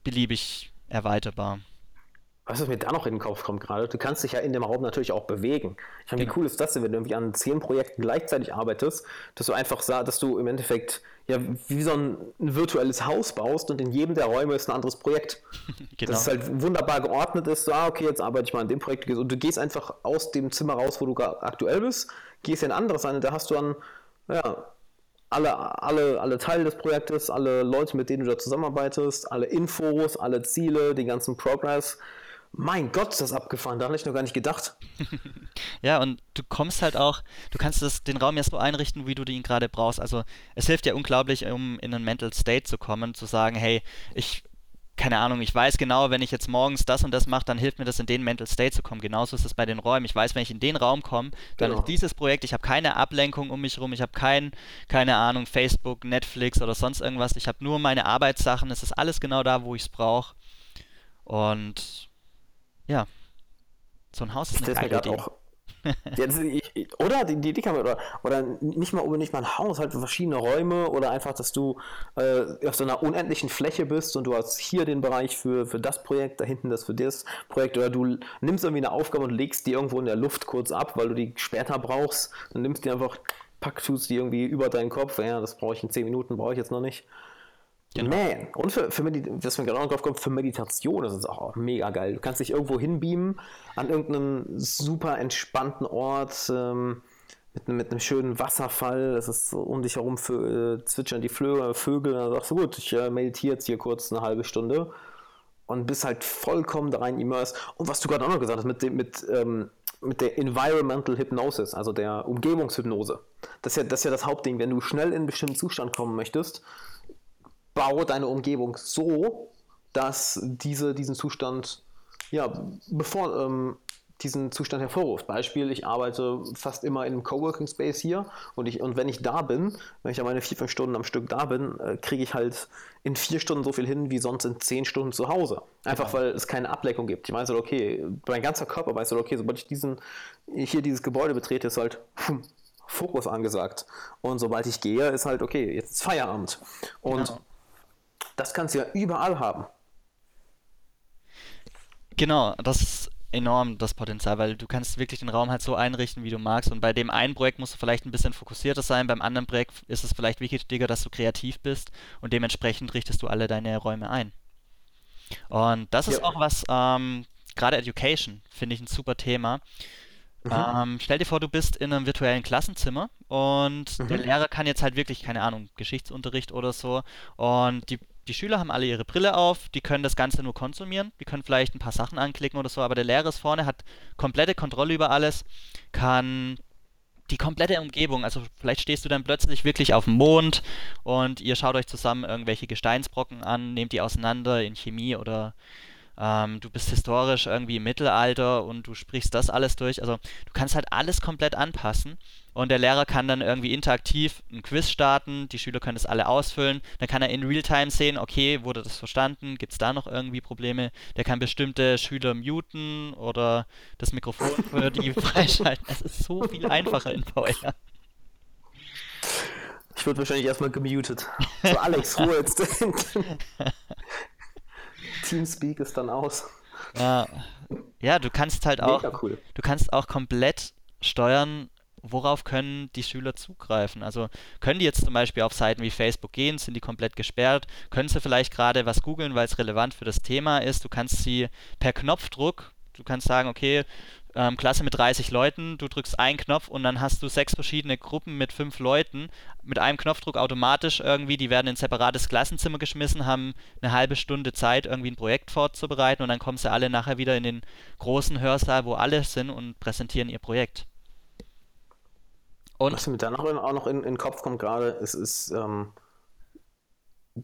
beliebig erweiterbar. Was mir da noch in den Kopf kommt gerade, du kannst dich ja in dem Raum natürlich auch bewegen. Ich meine, genau. wie cool ist das denn, wenn du irgendwie an zehn Projekten gleichzeitig arbeitest, dass du einfach sagst, dass du im Endeffekt ja wie so ein, ein, virtuelles Haus baust und in jedem der Räume ist ein anderes Projekt. [laughs] genau. Das ist halt wunderbar geordnet ist, so, ah, okay, jetzt arbeite ich mal an dem Projekt und du gehst einfach aus dem Zimmer raus, wo du aktuell bist, gehst in ein anderes ein und da hast du dann, ja, alle, alle, alle Teile des Projektes, alle Leute, mit denen du da zusammenarbeitest, alle Infos, alle Ziele, die ganzen Progress mein Gott, ist das abgefahren, da habe ich noch gar nicht gedacht. [laughs] ja, und du kommst halt auch, du kannst das, den Raum ja so einrichten, wie du ihn gerade brauchst. Also es hilft ja unglaublich, um in einen Mental State zu kommen, zu sagen, hey, ich, keine Ahnung, ich weiß genau, wenn ich jetzt morgens das und das mache, dann hilft mir das in den Mental State zu kommen. Genauso ist es bei den Räumen. Ich weiß, wenn ich in den Raum komme, dann genau. ist dieses Projekt, ich habe keine Ablenkung um mich herum, ich habe kein, keine Ahnung, Facebook, Netflix oder sonst irgendwas. Ich habe nur meine Arbeitssachen, es ist alles genau da, wo ich es brauche. Und ja. So ein Haus ist eine geile Idee. Auch, ja, ist, ich, oder die, die Idee kann man, oder, oder nicht mal unbedingt mal ein Haus, halt verschiedene Räume oder einfach, dass du äh, auf so einer unendlichen Fläche bist und du hast hier den Bereich für, für das Projekt, da hinten das für das Projekt oder du nimmst irgendwie eine Aufgabe und legst die irgendwo in der Luft kurz ab, weil du die später brauchst, dann nimmst du die einfach, packst du die irgendwie über deinen Kopf, ja, das brauche ich in 10 Minuten, brauche ich jetzt noch nicht Genau. Man, und für, für was mir gerade drauf kommt, für Meditation ist es auch mega geil. Du kannst dich irgendwo hinbeamen an irgendeinem super entspannten Ort ähm, mit, mit einem schönen Wasserfall. Es ist um dich herum für, äh, zwitschern die Flö Vögel. Dann sagst du, gut, ich äh, meditiere jetzt hier kurz eine halbe Stunde und bist halt vollkommen da rein immersed. Und was du gerade auch noch gesagt hast, mit, dem, mit, ähm, mit der Environmental Hypnosis, also der Umgebungshypnose. Das ist, ja, das ist ja das Hauptding. Wenn du schnell in einen bestimmten Zustand kommen möchtest, baue deine Umgebung so, dass diese diesen Zustand, ja, bevor ähm, diesen Zustand hervorruft. Beispiel, ich arbeite fast immer in einem Coworking Space hier und, ich, und wenn ich da bin, wenn ich ja meine vier, fünf Stunden am Stück da bin, äh, kriege ich halt in vier Stunden so viel hin wie sonst in zehn Stunden zu Hause. Einfach genau. weil es keine Ablenkung gibt. Ich weiß halt, okay, mein ganzer Körper weiß halt, okay, sobald ich diesen, hier dieses Gebäude betrete, ist halt pff, Fokus angesagt. Und sobald ich gehe, ist halt, okay, jetzt ist Feierabend. Und genau. Das kannst du ja überall haben. Genau, das ist enorm das Potenzial, weil du kannst wirklich den Raum halt so einrichten, wie du magst. Und bei dem einen Projekt musst du vielleicht ein bisschen fokussierter sein, beim anderen Projekt ist es vielleicht wichtiger, dass du kreativ bist und dementsprechend richtest du alle deine Räume ein. Und das ist ja. auch was, ähm, gerade Education, finde ich ein super Thema. Mhm. Ähm, stell dir vor, du bist in einem virtuellen Klassenzimmer und mhm. der Lehrer kann jetzt halt wirklich, keine Ahnung, Geschichtsunterricht oder so und die die Schüler haben alle ihre Brille auf, die können das Ganze nur konsumieren, die können vielleicht ein paar Sachen anklicken oder so, aber der Lehrer ist vorne, hat komplette Kontrolle über alles, kann die komplette Umgebung, also vielleicht stehst du dann plötzlich wirklich auf dem Mond und ihr schaut euch zusammen irgendwelche Gesteinsbrocken an, nehmt die auseinander in Chemie oder ähm, du bist historisch irgendwie im Mittelalter und du sprichst das alles durch. Also du kannst halt alles komplett anpassen und der Lehrer kann dann irgendwie interaktiv ein Quiz starten, die Schüler können das alle ausfüllen, dann kann er in Realtime sehen, okay, wurde das verstanden, gibt es da noch irgendwie Probleme, der kann bestimmte Schüler muten oder das Mikrofon für die [laughs] freischalten. Es ist so viel einfacher in VR. Ich würde wahrscheinlich erstmal gemutet. So, Alex, Ruhe jetzt. [laughs] [laughs] Teamspeak ist dann aus. Ja, ja du kannst halt auch, cool. du kannst auch komplett steuern, worauf können die Schüler zugreifen? Also können die jetzt zum Beispiel auf Seiten wie Facebook gehen, sind die komplett gesperrt? Können sie vielleicht gerade was googeln, weil es relevant für das Thema ist? Du kannst sie per Knopfdruck, du kannst sagen, okay, ähm, Klasse mit 30 Leuten, du drückst einen Knopf und dann hast du sechs verschiedene Gruppen mit fünf Leuten mit einem Knopfdruck automatisch irgendwie, die werden in ein separates Klassenzimmer geschmissen, haben eine halbe Stunde Zeit, irgendwie ein Projekt vorzubereiten und dann kommen sie alle nachher wieder in den großen Hörsaal, wo alle sind und präsentieren ihr Projekt. Und Was mir dann auch noch in, in den Kopf kommt gerade, es ist, ähm,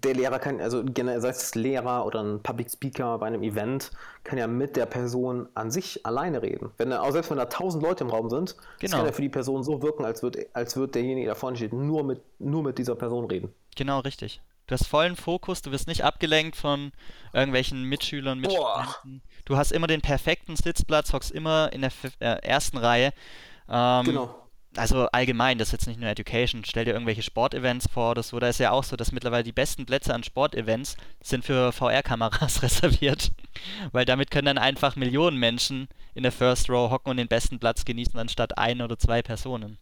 der Lehrer kann, also generell, sei es Lehrer oder ein Public Speaker bei einem Event, kann ja mit der Person an sich alleine reden. Wenn er, auch selbst wenn da tausend Leute im Raum sind, genau. kann er für die Person so wirken, als würde als wird derjenige, der vorne steht, nur mit, nur mit dieser Person reden. Genau, richtig. Du hast vollen Fokus, du wirst nicht abgelenkt von irgendwelchen Mitschülern, Mitstudenten. Du hast immer den perfekten Sitzplatz, hockst immer in der äh, ersten Reihe. Ähm, genau also allgemein, das ist jetzt nicht nur Education, stell dir irgendwelche Sportevents vor oder so, da ist ja auch so, dass mittlerweile die besten Plätze an Sportevents sind für VR-Kameras [laughs] reserviert, weil damit können dann einfach Millionen Menschen in der First Row hocken und den besten Platz genießen, anstatt ein oder zwei Personen.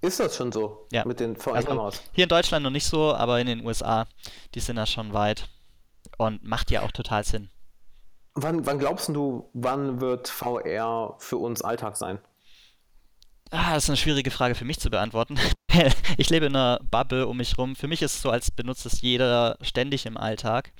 Ist das schon so ja. mit den VR-Kameras? Also hier in Deutschland noch nicht so, aber in den USA, die sind da schon weit und macht ja auch total Sinn. Wann, wann glaubst du, wann wird VR für uns Alltag sein? Ah, das ist eine schwierige Frage für mich zu beantworten. [laughs] ich lebe in einer Bubble um mich rum. Für mich ist es so, als benutzt es jeder ständig im Alltag.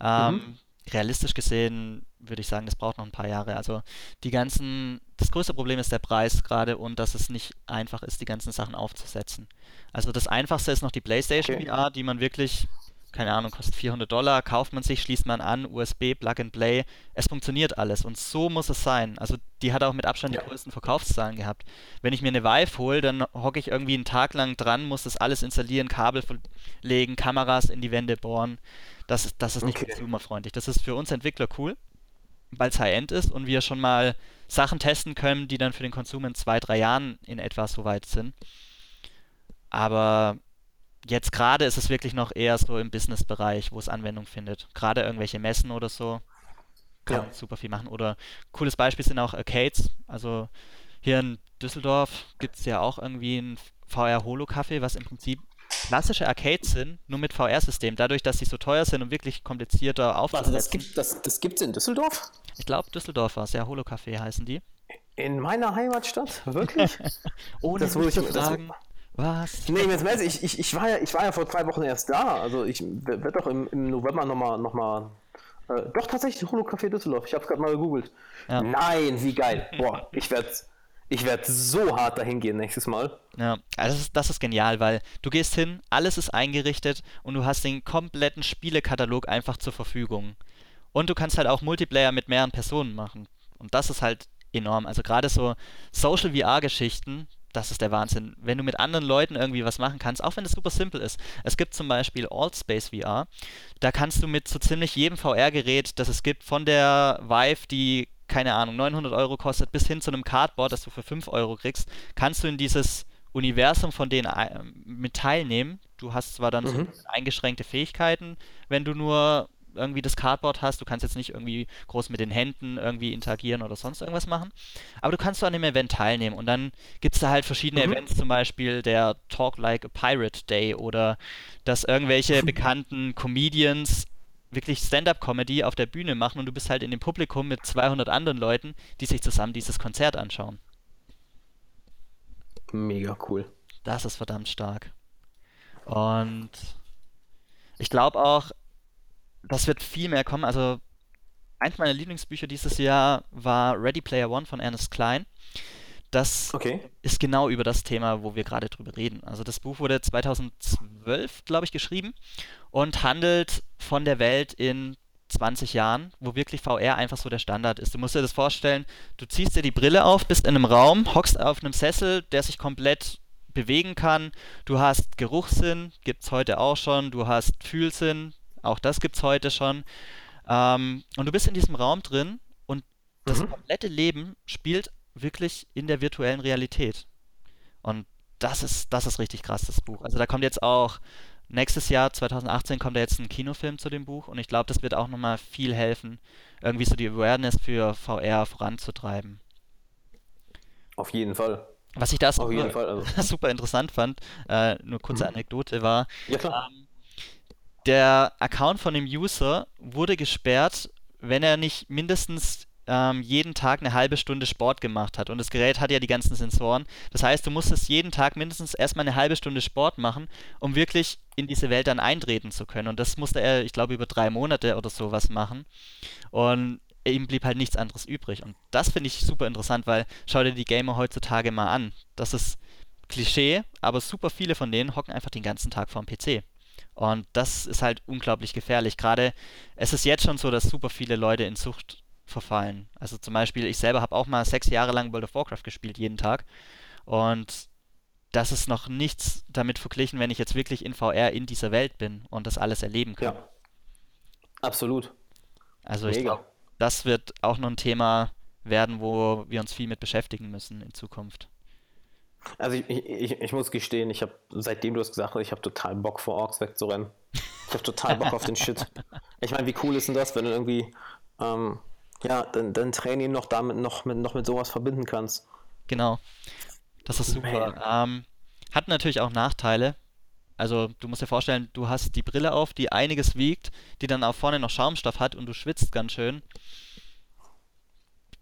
Ähm, mhm. Realistisch gesehen würde ich sagen, das braucht noch ein paar Jahre. Also die ganzen, das größte Problem ist der Preis gerade und dass es nicht einfach ist, die ganzen Sachen aufzusetzen. Also das einfachste ist noch die PlayStation okay. VR, die man wirklich keine Ahnung, kostet 400 Dollar, kauft man sich, schließt man an, USB, Plug and Play. Es funktioniert alles und so muss es sein. Also die hat auch mit Abstand ja. die größten Verkaufszahlen gehabt. Wenn ich mir eine Vive hole, dann hocke ich irgendwie einen Tag lang dran, muss das alles installieren, Kabel legen, Kameras in die Wände bohren. Das, das ist nicht okay. consumerfreundlich. Das ist für uns Entwickler cool, weil es High-End ist und wir schon mal Sachen testen können, die dann für den Konsum in zwei, drei Jahren in etwa so weit sind. Aber jetzt gerade ist es wirklich noch eher so im Business-Bereich, wo es Anwendung findet. Gerade irgendwelche Messen oder so kann ja. super viel machen. Oder cooles Beispiel sind auch Arcades. Also hier in Düsseldorf gibt es ja auch irgendwie ein VR-Holo-Café, was im Prinzip klassische Arcades sind, nur mit VR-System. Dadurch, dass sie so teuer sind und wirklich komplizierter aufzusetzen. Warte, das gibt es das, das in Düsseldorf? Ich glaube, Düsseldorf war es. Ja, Holo-Café heißen die. In meiner Heimatstadt? Wirklich? [laughs] Ohne das, mich zu fragen. Das, was? Nee, jetzt weiß ich, ich, ich, war ja, ich war ja vor zwei Wochen erst da. Also ich werde doch im, im November nochmal noch mal, äh, doch tatsächlich Holo Café Düsseldorf. Ich habe es gerade mal gegoogelt. Ja. Nein, wie geil. Boah, ich werde ich werd so hart dahin gehen nächstes Mal. Ja, also das ist, das ist genial, weil du gehst hin, alles ist eingerichtet und du hast den kompletten Spielekatalog einfach zur Verfügung. Und du kannst halt auch Multiplayer mit mehreren Personen machen. Und das ist halt enorm. Also gerade so Social VR-Geschichten, das ist der Wahnsinn. Wenn du mit anderen Leuten irgendwie was machen kannst, auch wenn es super simpel ist. Es gibt zum Beispiel Altspace VR. Da kannst du mit so ziemlich jedem VR-Gerät, das es gibt, von der Vive, die keine Ahnung, 900 Euro kostet, bis hin zu einem Cardboard, das du für 5 Euro kriegst, kannst du in dieses Universum von denen äh, mit teilnehmen. Du hast zwar dann mhm. so eingeschränkte Fähigkeiten, wenn du nur irgendwie das Cardboard hast. Du kannst jetzt nicht irgendwie groß mit den Händen irgendwie interagieren oder sonst irgendwas machen. Aber du kannst so an dem Event teilnehmen. Und dann gibt es da halt verschiedene mhm. Events, zum Beispiel der Talk Like a Pirate Day oder dass irgendwelche [laughs] bekannten Comedians wirklich Stand-up-Comedy auf der Bühne machen und du bist halt in dem Publikum mit 200 anderen Leuten, die sich zusammen dieses Konzert anschauen. Mega cool. Das ist verdammt stark. Und ich glaube auch, das wird viel mehr kommen. Also eins meiner Lieblingsbücher dieses Jahr war Ready Player One von Ernest Klein. Das okay. ist genau über das Thema, wo wir gerade drüber reden. Also das Buch wurde 2012, glaube ich, geschrieben und handelt von der Welt in 20 Jahren, wo wirklich VR einfach so der Standard ist. Du musst dir das vorstellen, du ziehst dir die Brille auf, bist in einem Raum, hockst auf einem Sessel, der sich komplett bewegen kann. Du hast Geruchssinn, gibt es heute auch schon. Du hast Fühlsinn, auch das gibt es heute schon. Ähm, und du bist in diesem Raum drin und das mhm. komplette Leben spielt wirklich in der virtuellen Realität. Und das ist, das ist richtig krass, das Buch. Also da kommt jetzt auch nächstes Jahr, 2018, kommt da jetzt ein Kinofilm zu dem Buch und ich glaube, das wird auch nochmal viel helfen, irgendwie so die Awareness für VR voranzutreiben. Auf jeden Fall. Was ich da super, Fall, also. [laughs] super interessant fand, äh, nur kurze mhm. Anekdote war, ja, ähm, der Account von dem User wurde gesperrt, wenn er nicht mindestens ähm, jeden Tag eine halbe Stunde Sport gemacht hat. Und das Gerät hat ja die ganzen Sensoren. Das heißt, du musstest jeden Tag mindestens erstmal eine halbe Stunde Sport machen, um wirklich in diese Welt dann eintreten zu können. Und das musste er, ich glaube, über drei Monate oder sowas machen. Und ihm blieb halt nichts anderes übrig. Und das finde ich super interessant, weil schau dir die Gamer heutzutage mal an. Das ist Klischee, aber super viele von denen hocken einfach den ganzen Tag vorm PC. Und das ist halt unglaublich gefährlich. Gerade es ist jetzt schon so, dass super viele Leute in Sucht verfallen. Also zum Beispiel, ich selber habe auch mal sechs Jahre lang World of Warcraft gespielt, jeden Tag. Und das ist noch nichts damit verglichen, wenn ich jetzt wirklich in VR in dieser Welt bin und das alles erleben kann. Ja, absolut. Also Mega. ich glaube, das wird auch noch ein Thema werden, wo wir uns viel mit beschäftigen müssen in Zukunft. Also ich, ich, ich muss gestehen, ich habe, seitdem du es gesagt hast, ich habe total Bock vor Orks wegzurennen. Ich habe total Bock auf den Shit. Ich meine, wie cool ist denn das, wenn du irgendwie ähm, ja, dein, dein Training noch damit noch mit, noch mit sowas verbinden kannst. Genau. Das ist super. Ähm, hat natürlich auch Nachteile. Also du musst dir vorstellen, du hast die Brille auf, die einiges wiegt, die dann auch vorne noch Schaumstoff hat und du schwitzt ganz schön.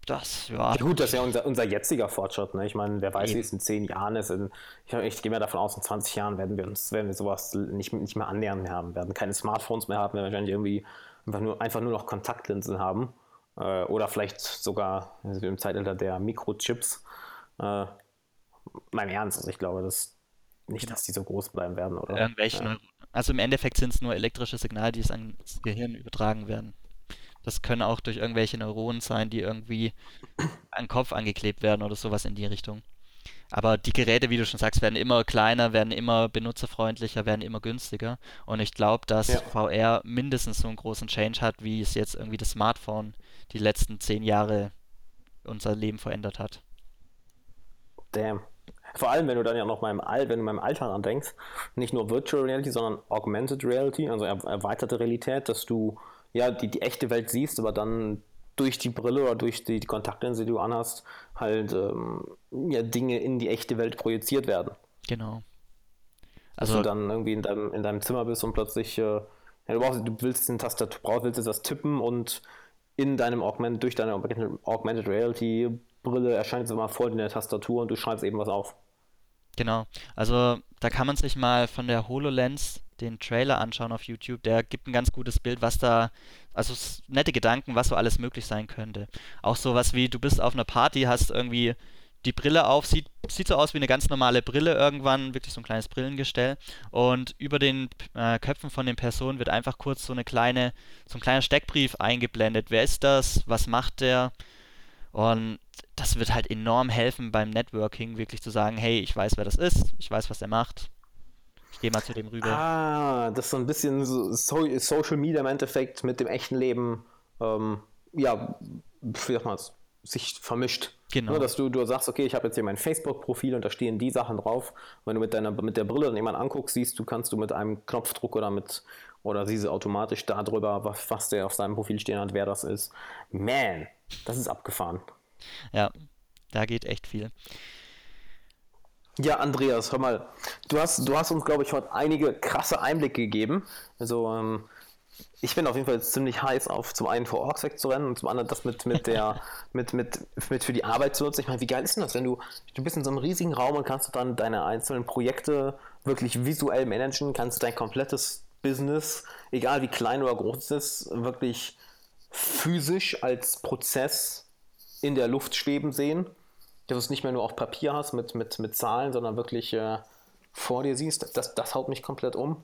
Das, ja. ja gut, das ist ja unser, unser jetziger Fortschritt. Ne? Ich meine, wer weiß, wie es in zehn Jahren ist. In, ich, ich gehe mir davon aus, in 20 Jahren werden wir uns, werden wir sowas nicht, nicht mehr annähernd mehr haben. Wir werden keine Smartphones mehr haben, wir werden wahrscheinlich irgendwie einfach nur, einfach nur noch Kontaktlinsen haben. Äh, oder vielleicht sogar im Zeitalter der Mikrochips. Äh, mein Ernst, also ich glaube, dass nicht, genau. dass die so groß bleiben werden, oder? Irgendwelche ja. Also im Endeffekt sind es nur elektrische Signale, die es ans Gehirn übertragen werden. Das können auch durch irgendwelche Neuronen sein, die irgendwie an den Kopf angeklebt werden oder sowas in die Richtung. Aber die Geräte, wie du schon sagst, werden immer kleiner, werden immer benutzerfreundlicher, werden immer günstiger. Und ich glaube, dass ja. VR mindestens so einen großen Change hat, wie es jetzt irgendwie das Smartphone die letzten zehn Jahre unser Leben verändert hat. Damn. Vor allem, wenn du dann ja noch mal im All, wenn du mal im Alltag dran denkst, nicht nur Virtual Reality, sondern Augmented Reality, also erweiterte Realität, dass du ja die, die echte Welt siehst, aber dann durch die Brille oder durch die, die Kontaktlinse, die du anhast, halt ähm, ja, Dinge in die echte Welt projiziert werden. Genau. Also Dass du dann irgendwie in deinem, in deinem Zimmer bist und plötzlich, äh, ja, du, brauchst, du willst eine Tastatur, brauchst, willst etwas tippen und in deinem Augment, durch deine Augmented Reality Brille erscheint es immer vor in der Tastatur und du schreibst eben was auf. Genau. Also da kann man sich mal von der HoloLens den Trailer anschauen auf YouTube. Der gibt ein ganz gutes Bild, was da, also nette Gedanken, was so alles möglich sein könnte. Auch sowas wie, du bist auf einer Party, hast irgendwie die Brille auf, sieht, sieht so aus wie eine ganz normale Brille irgendwann, wirklich so ein kleines Brillengestell. Und über den äh, Köpfen von den Personen wird einfach kurz so eine kleine, so ein kleiner Steckbrief eingeblendet. Wer ist das? Was macht der? Und das wird halt enorm helfen beim Networking, wirklich zu sagen, hey, ich weiß, wer das ist, ich weiß, was er macht. Ich gehe mal zu dem rüber. Ah, das ist so ein bisschen so Social Media im Endeffekt mit dem echten Leben, ähm, ja, wie sagt man es, sich vermischt. Genau. Nur, dass du, du sagst, okay, ich habe jetzt hier mein Facebook-Profil und da stehen die Sachen drauf. wenn du mit, deiner, mit der Brille dann jemanden anguckst, siehst du, kannst du mit einem Knopfdruck oder mit oder siehst du automatisch darüber, was, was der auf seinem Profil stehen hat, wer das ist. Man, das ist abgefahren. Ja, da geht echt viel. Ja, Andreas, hör mal, du hast, du hast uns, glaube ich, heute einige krasse Einblicke gegeben. Also, ähm, ich bin auf jeden Fall ziemlich heiß auf zum einen vor Orks wegzurennen und zum anderen das mit, mit der, [laughs] mit, mit, mit für die Arbeit zu nutzen. Ich meine, wie geil ist denn das, wenn du, du bist in so einem riesigen Raum und kannst du dann deine einzelnen Projekte wirklich visuell managen, kannst du dein komplettes Business, egal wie klein oder groß es ist, wirklich physisch als Prozess in der Luft schweben sehen. Dass du es nicht mehr nur auf Papier hast mit, mit, mit Zahlen, sondern wirklich äh, vor dir siehst. Das, das haut mich komplett um.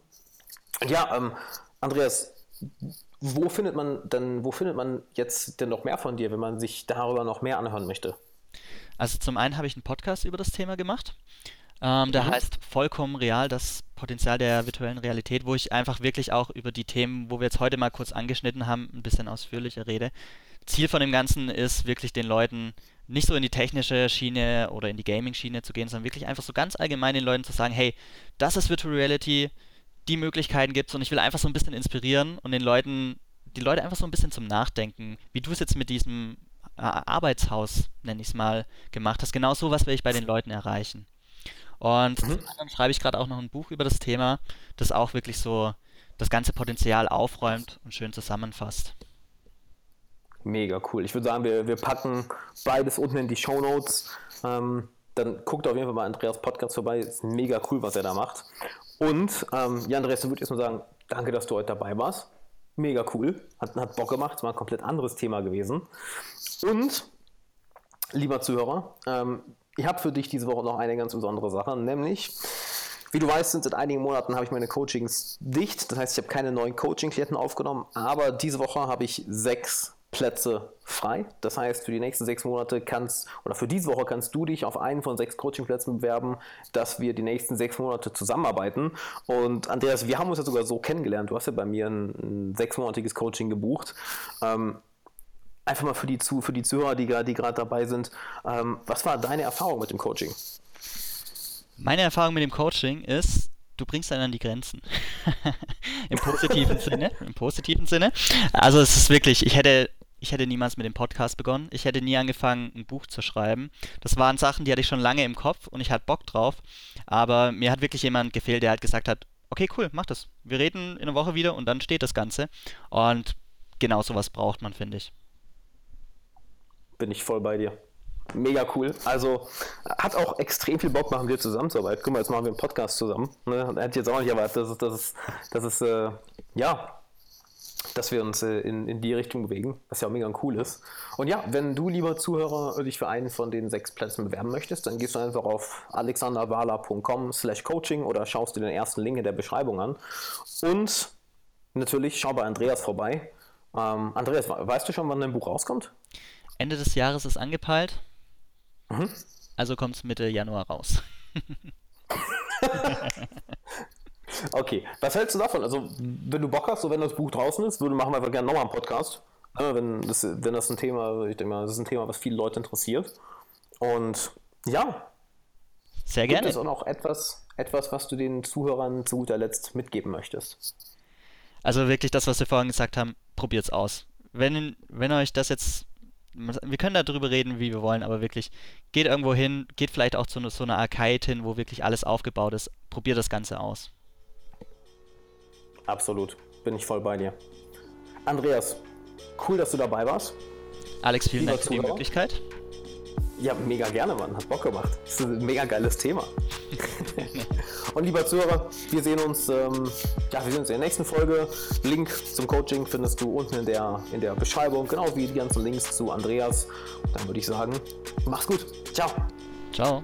Ja, ähm, Andreas, wo findet man denn, wo findet man jetzt denn noch mehr von dir, wenn man sich darüber noch mehr anhören möchte? Also zum einen habe ich einen Podcast über das Thema gemacht. Ähm, der mhm. heißt Vollkommen real, das Potenzial der virtuellen Realität, wo ich einfach wirklich auch über die Themen, wo wir jetzt heute mal kurz angeschnitten haben, ein bisschen ausführlicher rede. Ziel von dem Ganzen ist wirklich den Leuten nicht so in die technische Schiene oder in die Gaming-Schiene zu gehen, sondern wirklich einfach so ganz allgemein den Leuten zu sagen, hey, das ist Virtual Reality, die Möglichkeiten gibt es und ich will einfach so ein bisschen inspirieren und den Leuten, die Leute einfach so ein bisschen zum Nachdenken, wie du es jetzt mit diesem äh, Arbeitshaus, nenne ich es mal, gemacht hast. Genau so was will ich bei den Leuten erreichen. Und mhm. dann schreibe ich gerade auch noch ein Buch über das Thema, das auch wirklich so das ganze Potenzial aufräumt und schön zusammenfasst. Mega cool. Ich würde sagen, wir, wir packen beides unten in die Show Notes. Ähm, dann guckt auf jeden Fall mal Andreas Podcast vorbei. Ist mega cool, was er da macht. Und ähm, ja, Andreas, würde ich erstmal sagen, danke, dass du heute dabei warst. Mega cool. Hat, hat Bock gemacht. Es war ein komplett anderes Thema gewesen. Und, lieber Zuhörer, ähm, ich habe für dich diese Woche noch eine ganz besondere Sache, nämlich wie du weißt, sind seit einigen Monaten habe ich meine Coachings dicht. Das heißt, ich habe keine neuen Coaching-Klienten aufgenommen, aber diese Woche habe ich sechs Plätze frei. Das heißt, für die nächsten sechs Monate kannst, oder für diese Woche kannst du dich auf einen von sechs Coachingplätzen bewerben, dass wir die nächsten sechs Monate zusammenarbeiten. Und Andreas, wir haben uns ja sogar so kennengelernt. Du hast ja bei mir ein, ein sechsmonatiges Coaching gebucht. Ähm, einfach mal für die, zu, für die Zuhörer, die, gerade dabei sind. Ähm, was war deine Erfahrung mit dem Coaching? Meine Erfahrung mit dem Coaching ist, du bringst einen an die Grenzen. [laughs] Im positiven Sinne. Im positiven Sinne. Also es ist wirklich, ich hätte, ich hätte niemals mit dem Podcast begonnen. Ich hätte nie angefangen, ein Buch zu schreiben. Das waren Sachen, die hatte ich schon lange im Kopf und ich hatte Bock drauf. Aber mir hat wirklich jemand gefehlt, der halt gesagt hat, okay, cool, mach das. Wir reden in einer Woche wieder und dann steht das Ganze. Und genau sowas braucht man, finde ich. Bin ich voll bei dir mega cool. Also hat auch extrem viel Bock machen, dir zusammenzuarbeiten. Guck mal, jetzt machen wir einen Podcast zusammen. Ne? Er hat jetzt auch nicht erwartet, dass es, dass es, dass es äh, ja, dass wir uns äh, in, in die Richtung bewegen, was ja auch mega cool ist. Und ja, wenn du, lieber Zuhörer, dich für einen von den sechs Plätzen bewerben möchtest, dann gehst du einfach auf alexanderwala.com slash coaching oder schaust dir den ersten Link in der Beschreibung an. Und natürlich schau bei Andreas vorbei. Ähm, Andreas, weißt du schon, wann dein Buch rauskommt? Ende des Jahres ist angepeilt. Mhm. Also kommt es Mitte Januar raus. [laughs] [laughs] okay, was hältst du davon? Also, wenn du Bock hast, so wenn das Buch draußen ist, würde machen wir einfach gerne nochmal einen Podcast. Wenn das, wenn das ein Thema, ich denke mal, das ist ein Thema, was viele Leute interessiert. Und ja. Sehr gerne. Gibt es auch noch etwas, etwas, was du den Zuhörern zu guter Letzt mitgeben möchtest? Also wirklich das, was wir vorhin gesagt haben, probiert es aus. Wenn, wenn euch das jetzt wir können darüber reden, wie wir wollen, aber wirklich, geht irgendwo hin, geht vielleicht auch zu so einer Arcade hin, wo wirklich alles aufgebaut ist. Probier das Ganze aus. Absolut, bin ich voll bei dir. Andreas, cool, dass du dabei warst. Alex, vielen Lieber Dank für Zuhörer. die Möglichkeit. Ja, mega gerne, Mann. Hat Bock gemacht. Das ist ein mega geiles Thema. [laughs] Und lieber Zuhörer, wir sehen uns, ähm, ja, wir sehen uns in der nächsten Folge. Link zum Coaching findest du unten in der, in der Beschreibung, genau wie die ganzen Links zu Andreas. Dann würde ich sagen, mach's gut. Ciao. Ciao.